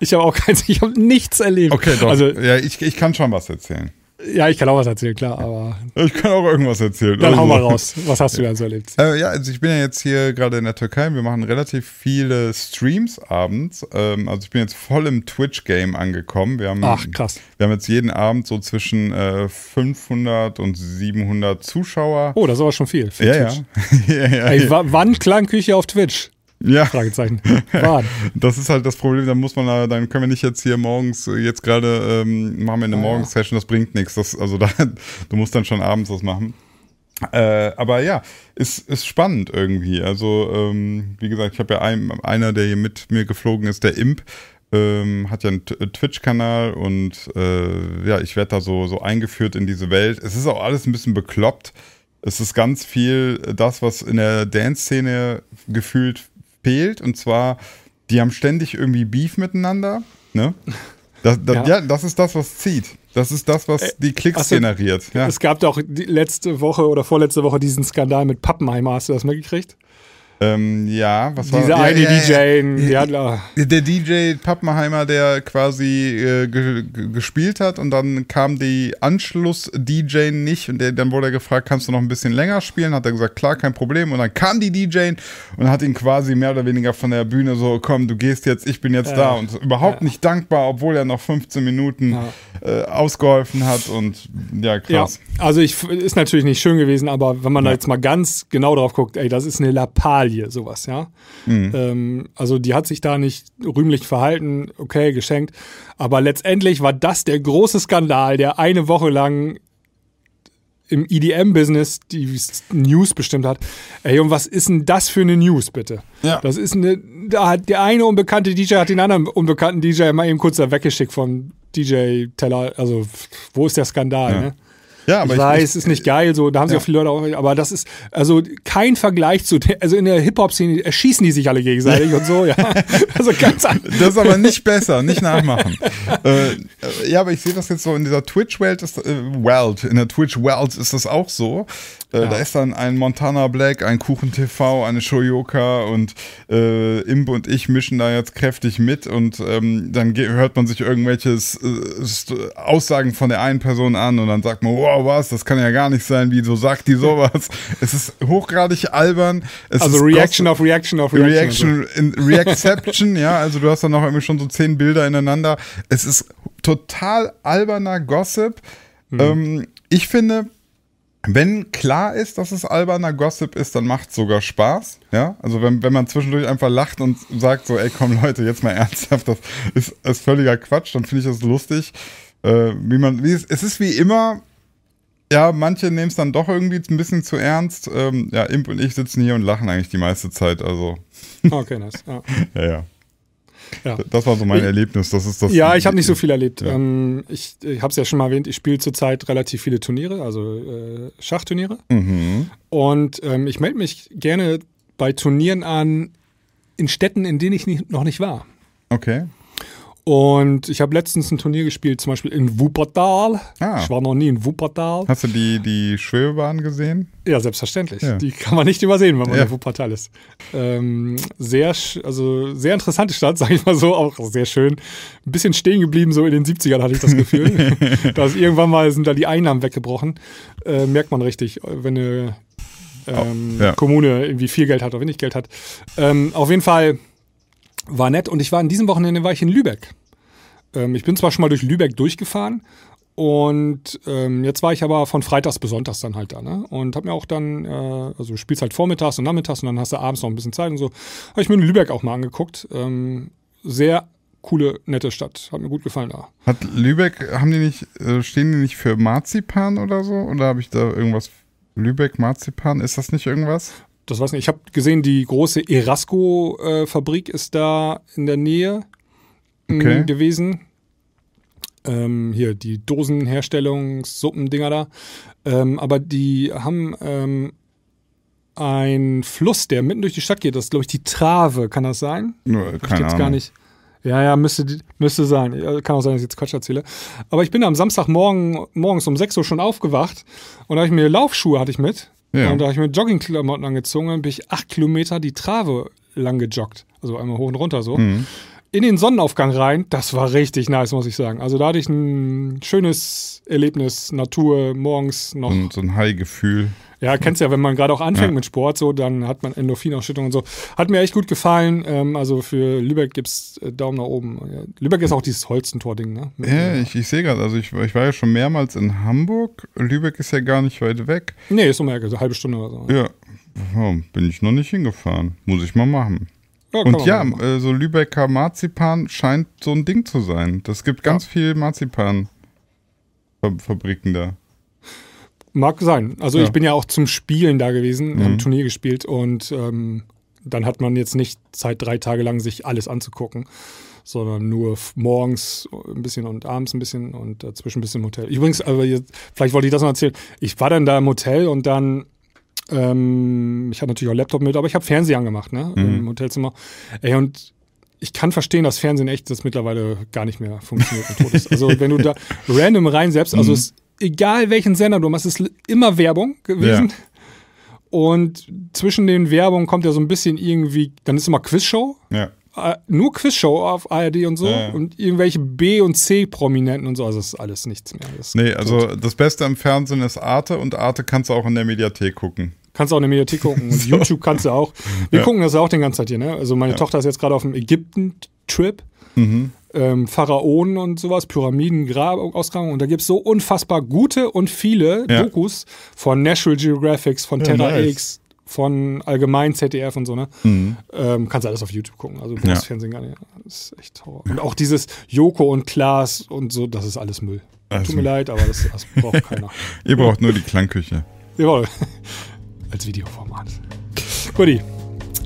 Ich habe auch keins, ich habe nichts erlebt. Okay, doch. Also, ja, ich, ich kann schon was erzählen. Ja, ich kann auch was erzählen, klar, aber Ich kann auch irgendwas erzählen. dann hau Also- mal raus. Was hast du da so erlebt? Äh, ja, also ich bin ja jetzt hier gerade in der Türkei. Wir machen relativ viele Streams abends. Ähm, also ich bin jetzt voll im Twitch-Game angekommen. Wir haben, Ach, krass. Wir haben jetzt jeden Abend so zwischen äh, 500 und 700 Zuschauer. Oh, das ist aber schon viel. ja, ja. Ja, ja, Ey, ja. wa- wann Klangküche auf Twitch? Ja. Fragezeichen. Wann? Das ist halt das Problem, dann muss man, da- dann können wir nicht jetzt hier morgens, äh, jetzt gerade ähm, machen wir eine Ah. Morgensession, das bringt nichts. Das, also da, du musst dann schon abends was machen. Äh, aber ja, ist, ist spannend irgendwie. Also, ähm, wie gesagt, ich habe ja ein, einer, der hier mit mir geflogen ist, der Imp, ähm, hat ja einen T- Twitch-Kanal und äh, ja, ich werde da so, so eingeführt in diese Welt. Es ist auch alles ein bisschen bekloppt. Es ist ganz viel das, was in der Dance-Szene gefühlt fehlt. Und zwar, die haben ständig irgendwie Beef miteinander. Ne? Das, das, ja. Ja. das ist das, was zieht. Das ist das, was die Klicks ach so, generiert. Ja. Es gab doch die letzte Woche oder vorletzte Woche diesen Skandal mit Pappenheimer. Hast du das mitgekriegt? Ähm, ja, was war Diese eine ja, DJ, ja, da- Der DJ Pappenheimer, der quasi äh, ge ge gespielt hat und dann kam die Anschluss-DJ nicht und der, dann wurde er gefragt, kannst du noch ein bisschen länger spielen? Hat er gesagt, klar, kein Problem. Und dann kam die DJ und hat ihn quasi mehr oder weniger von der Bühne so, komm, du gehst jetzt, ich bin jetzt Ja. da und überhaupt Ja. nicht dankbar, obwohl er noch 15 Minuten äh, ausgeholfen hat und ja, krass. Ja, also ich, ist natürlich nicht schön gewesen, aber wenn man da Ja. jetzt mal ganz genau drauf guckt, ey, das ist eine Lappalie, sowas, ja. Mhm. Ähm, also die hat sich da nicht rühmlich verhalten, okay, geschenkt. Aber letztendlich war das der große Skandal, der eine Woche lang im EDM-Business die News bestimmt hat. Ey, und was ist denn das für eine News, bitte? Ja. Das ist eine, da hat der eine unbekannte DJ hat den anderen unbekannten DJ mal eben kurz da weggeschickt vom DJ-Teller. Also, wo ist der Skandal, Ja. ne? Ja, aber ich weiß, es ist nicht geil, so, da haben sich Ja. auch viele Leute auch, aber das ist, also kein Vergleich zu, also in der Hip-Hop-Szene erschießen die sich alle gegenseitig und so, ja. Also ganz anders. Das ist aber nicht besser, nicht nachmachen. äh, äh, ja, aber ich sehe das jetzt so in dieser Twitch-Welt, ist, äh, Welt, in der Twitch-Welt ist das auch so. Äh, Da ist dann ein Montana Black, ein Kuchen TV, eine Shoyoka und äh, Imp und ich mischen da jetzt kräftig mit und ähm, dann hört man sich irgendwelche äh, Aussagen von der einen Person an und dann sagt man, wow, was, das kann ja gar nicht sein, wieso sagt die sowas? es ist hochgradig albern. Es Also Reaction auf Reaction auf Reaction. Reaction, in Reacception, ja, also du hast dann noch irgendwie schon so zehn Bilder ineinander. Es ist total alberner Gossip. Mhm. Ähm, ich finde, wenn klar ist, dass es alberner Gossip ist, dann macht es sogar Spaß. Ja, also wenn, wenn man zwischendurch einfach lacht und sagt so, ey, komm Leute, jetzt mal ernsthaft, das ist, ist völliger Quatsch, dann finde ich das lustig. Äh, wie man, wie es, es ist wie immer, ja, manche nehmen es dann doch irgendwie ein bisschen zu ernst. Ähm, ja, Imp und ich sitzen hier und lachen eigentlich die meiste Zeit, also. So. Okay, nice. Ja. Ja, ja. Ja. Das war so mein Ich- Erlebnis. Das ist das. Ja, ich habe nicht so viel erlebt. Ja. Ähm, ich ich habe es ja schon mal erwähnt, ich spiele zurzeit relativ viele Turniere, also äh, Schachturniere. Mhm. Und ähm, ich melde mich gerne bei Turnieren an in Städten, in denen ich nicht, noch nicht war. Okay. Und ich habe letztens ein Turnier gespielt, zum Beispiel in Wuppertal. Ah. Ich war noch nie in Wuppertal. Hast du die, die Schwebebahn gesehen? Ja, selbstverständlich. Ja. Die kann man nicht übersehen, wenn man Ja. in Wuppertal ist. Ähm, sehr, also sehr interessante Stadt, sage ich mal so, auch sehr schön. Ein bisschen stehen geblieben, so in den 70ern hatte ich das Gefühl. da ist irgendwann mal sind da die Einnahmen weggebrochen. Äh, merkt man richtig, wenn eine ähm, Ja. Kommune irgendwie viel Geld hat oder wenig Geld hat. Ähm, auf jeden Fall war nett und ich war in diesem Wochenende war ich in Lübeck. Ähm, ich bin zwar schon mal durch Lübeck durchgefahren und ähm, jetzt war ich aber von Freitags bis Sonntags dann halt da, ne? Und hab mir auch dann, äh, also du spielst halt vormittags und nachmittags und dann hast du abends noch ein bisschen Zeit und so. Habe ich mir in Lübeck auch mal angeguckt. Ähm, sehr coole, nette Stadt. Hat mir gut gefallen da. Hat Lübeck, haben die nicht, äh, stehen die nicht für Marzipan oder so? Oder habe ich da irgendwas? Lübeck, Marzipan, ist das nicht irgendwas? Das weiß nicht. Ich habe gesehen, die große Erasco-Fabrik ist da in der Nähe Okay. gewesen. Ähm, hier die Dosenherstellungssuppen-Dinger da. Ähm, aber die haben ähm, einen Fluss, der mitten durch die Stadt geht. Das ist, glaube ich, die Trave. Kann das sein? Nur, Hab ich keine jetzt Ahnung. gar nicht. Ja, ja, müsste, müsste sein. Kann auch sein, dass ich jetzt Quatsch erzähle. Aber ich bin am Samstagmorgen morgens um 6 Uhr schon aufgewacht und da habe ich mir Laufschuhe hatte ich mit. Ja. Und da habe ich mir Joggingklamotten angezogen und bin ich acht Kilometer die Trave lang gejoggt. Also einmal hoch und runter so. Mhm. In den Sonnenaufgang rein, das war richtig nice, muss ich sagen. Also da hatte ich ein schönes Erlebnis, Natur, morgens noch. Und so ein High-Gefühl. Ja, kennst ja, wenn man gerade auch anfängt Ja. mit Sport, so, dann hat man Endorphinausschüttung und so. Hat mir echt gut gefallen. Ähm, also für Lübeck gibt's äh, Daumen nach oben. Lübeck ist auch dieses Holzentor-Ding, ne? Mit- Ja, ich, ich sehe gerade, also ich, ich war ja schon mehrmals in Hamburg. Lübeck ist ja gar nicht weit weg. Nee, ist um eine halbe Stunde oder so. Ja, ja, bin ich noch nicht hingefahren. Muss ich mal machen. Kann Und ja, machen. äh, so Lübecker Marzipan scheint so ein Ding zu sein. Das gibt ganz viel Marzipan-Fabriken da. Mag sein. Also Ja. ich bin ja auch zum Spielen da gewesen, Mhm. am Turnier gespielt und ähm, dann hat man jetzt nicht Zeit, drei Tage lang sich alles anzugucken, sondern nur morgens ein bisschen und abends ein bisschen und dazwischen ein bisschen im Hotel. Übrigens, aber jetzt, vielleicht wollte ich das noch erzählen. Ich war dann da im Hotel und dann, ähm, ich hatte natürlich auch Laptop mit, aber ich habe Fernseher angemacht, ne, im Hotelzimmer. Ey, und ich kann verstehen, dass Fernsehen echt das mittlerweile gar nicht mehr funktioniert und tot ist. Also wenn du da random rein selbst, also es, egal welchen Sender du machst, es ist immer Werbung gewesen. Ja. Und zwischen den Werbungen kommt ja so ein bisschen irgendwie, dann ist immer Quizshow, Ja. Äh, nur Quizshow auf ARD und so Ja. und irgendwelche B- und C-Prominenten und so, also das ist alles nichts mehr. Das Nee, tot. also das Beste am Fernsehen ist Arte und Arte kannst du auch in der Mediathek gucken. Kannst auch in der Mediathek gucken und YouTube kannst du auch. Wir Ja. gucken das auch den ganze Zeit hier, ne? Also meine Tochter ist jetzt gerade auf einem Ägypten-Trip. Mhm. Ähm, Pharaonen und sowas, Pyramiden, Grabaustragung. Und da gibt es so unfassbar gute und viele Ja. Dokus von National Geographics, von Ja, Terra nice. X, von Allgemein ZDF und so, ne? Ähm, kannst alles auf YouTube gucken. Also du brauchst Ja. Fernsehen gar nicht. Das ist echt Horror. Und auch dieses Joko und Klaas und so, das ist alles Müll. Also- Tut mir leid, aber das, das braucht keiner. Ihr braucht nur die Klangküche. Jawohl. Als Videoformat. Guti.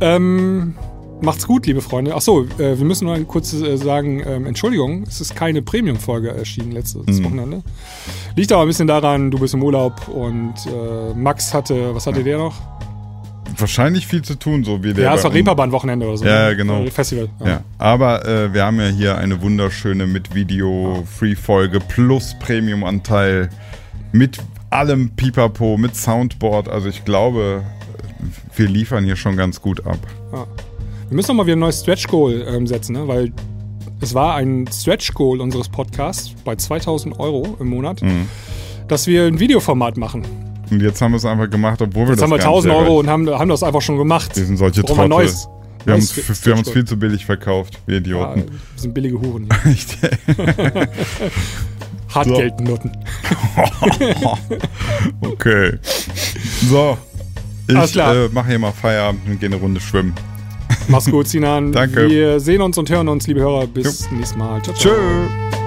Ähm, macht's gut, liebe Freunde. Achso, äh, wir müssen noch kurz äh, sagen, ähm, Entschuldigung, es ist keine Premium-Folge erschienen letztes Mhm. Wochenende. Liegt aber ein bisschen daran, du bist im Urlaub und äh, Max hatte, was hatte der noch? Wahrscheinlich viel zu tun, so wie der. ja, es bei war. Reeperbahn-Wochenende oder so. Ja, ne? genau. Festival. Ja, aber äh, wir haben ja hier eine wunderschöne mit Video-Free-Folge plus Premium-Anteil mit allem Pipapo, mit Soundboard. Also ich glaube, wir liefern hier schon ganz gut ab. Ja. Wir müssen noch mal wieder ein neues Stretch Goal ähm, setzen, ne? weil es war ein Stretch Goal unseres Podcasts bei 2000 Euro im Monat, Mhm. dass wir ein Videoformat machen. Und jetzt haben wir es einfach gemacht, obwohl wir Jetzt das haben wir gar nicht 1000 selber- Euro und haben, haben das einfach schon gemacht. Wir sind solche wir Trottel. neues. Wir haben, neues uns, wir haben uns viel zu billig verkauft, wir Goal. Ja, Idioten. wir sind billige Huren. Echt? Hartgeldnoten. okay. So. Ich äh, mache hier mal Feierabend und gehe eine Runde schwimmen. Mach's gut, Sinan. Danke. Wir sehen uns und hören uns, liebe Hörer. Bis nächstes Mal. Ciao, ciao. Tschö.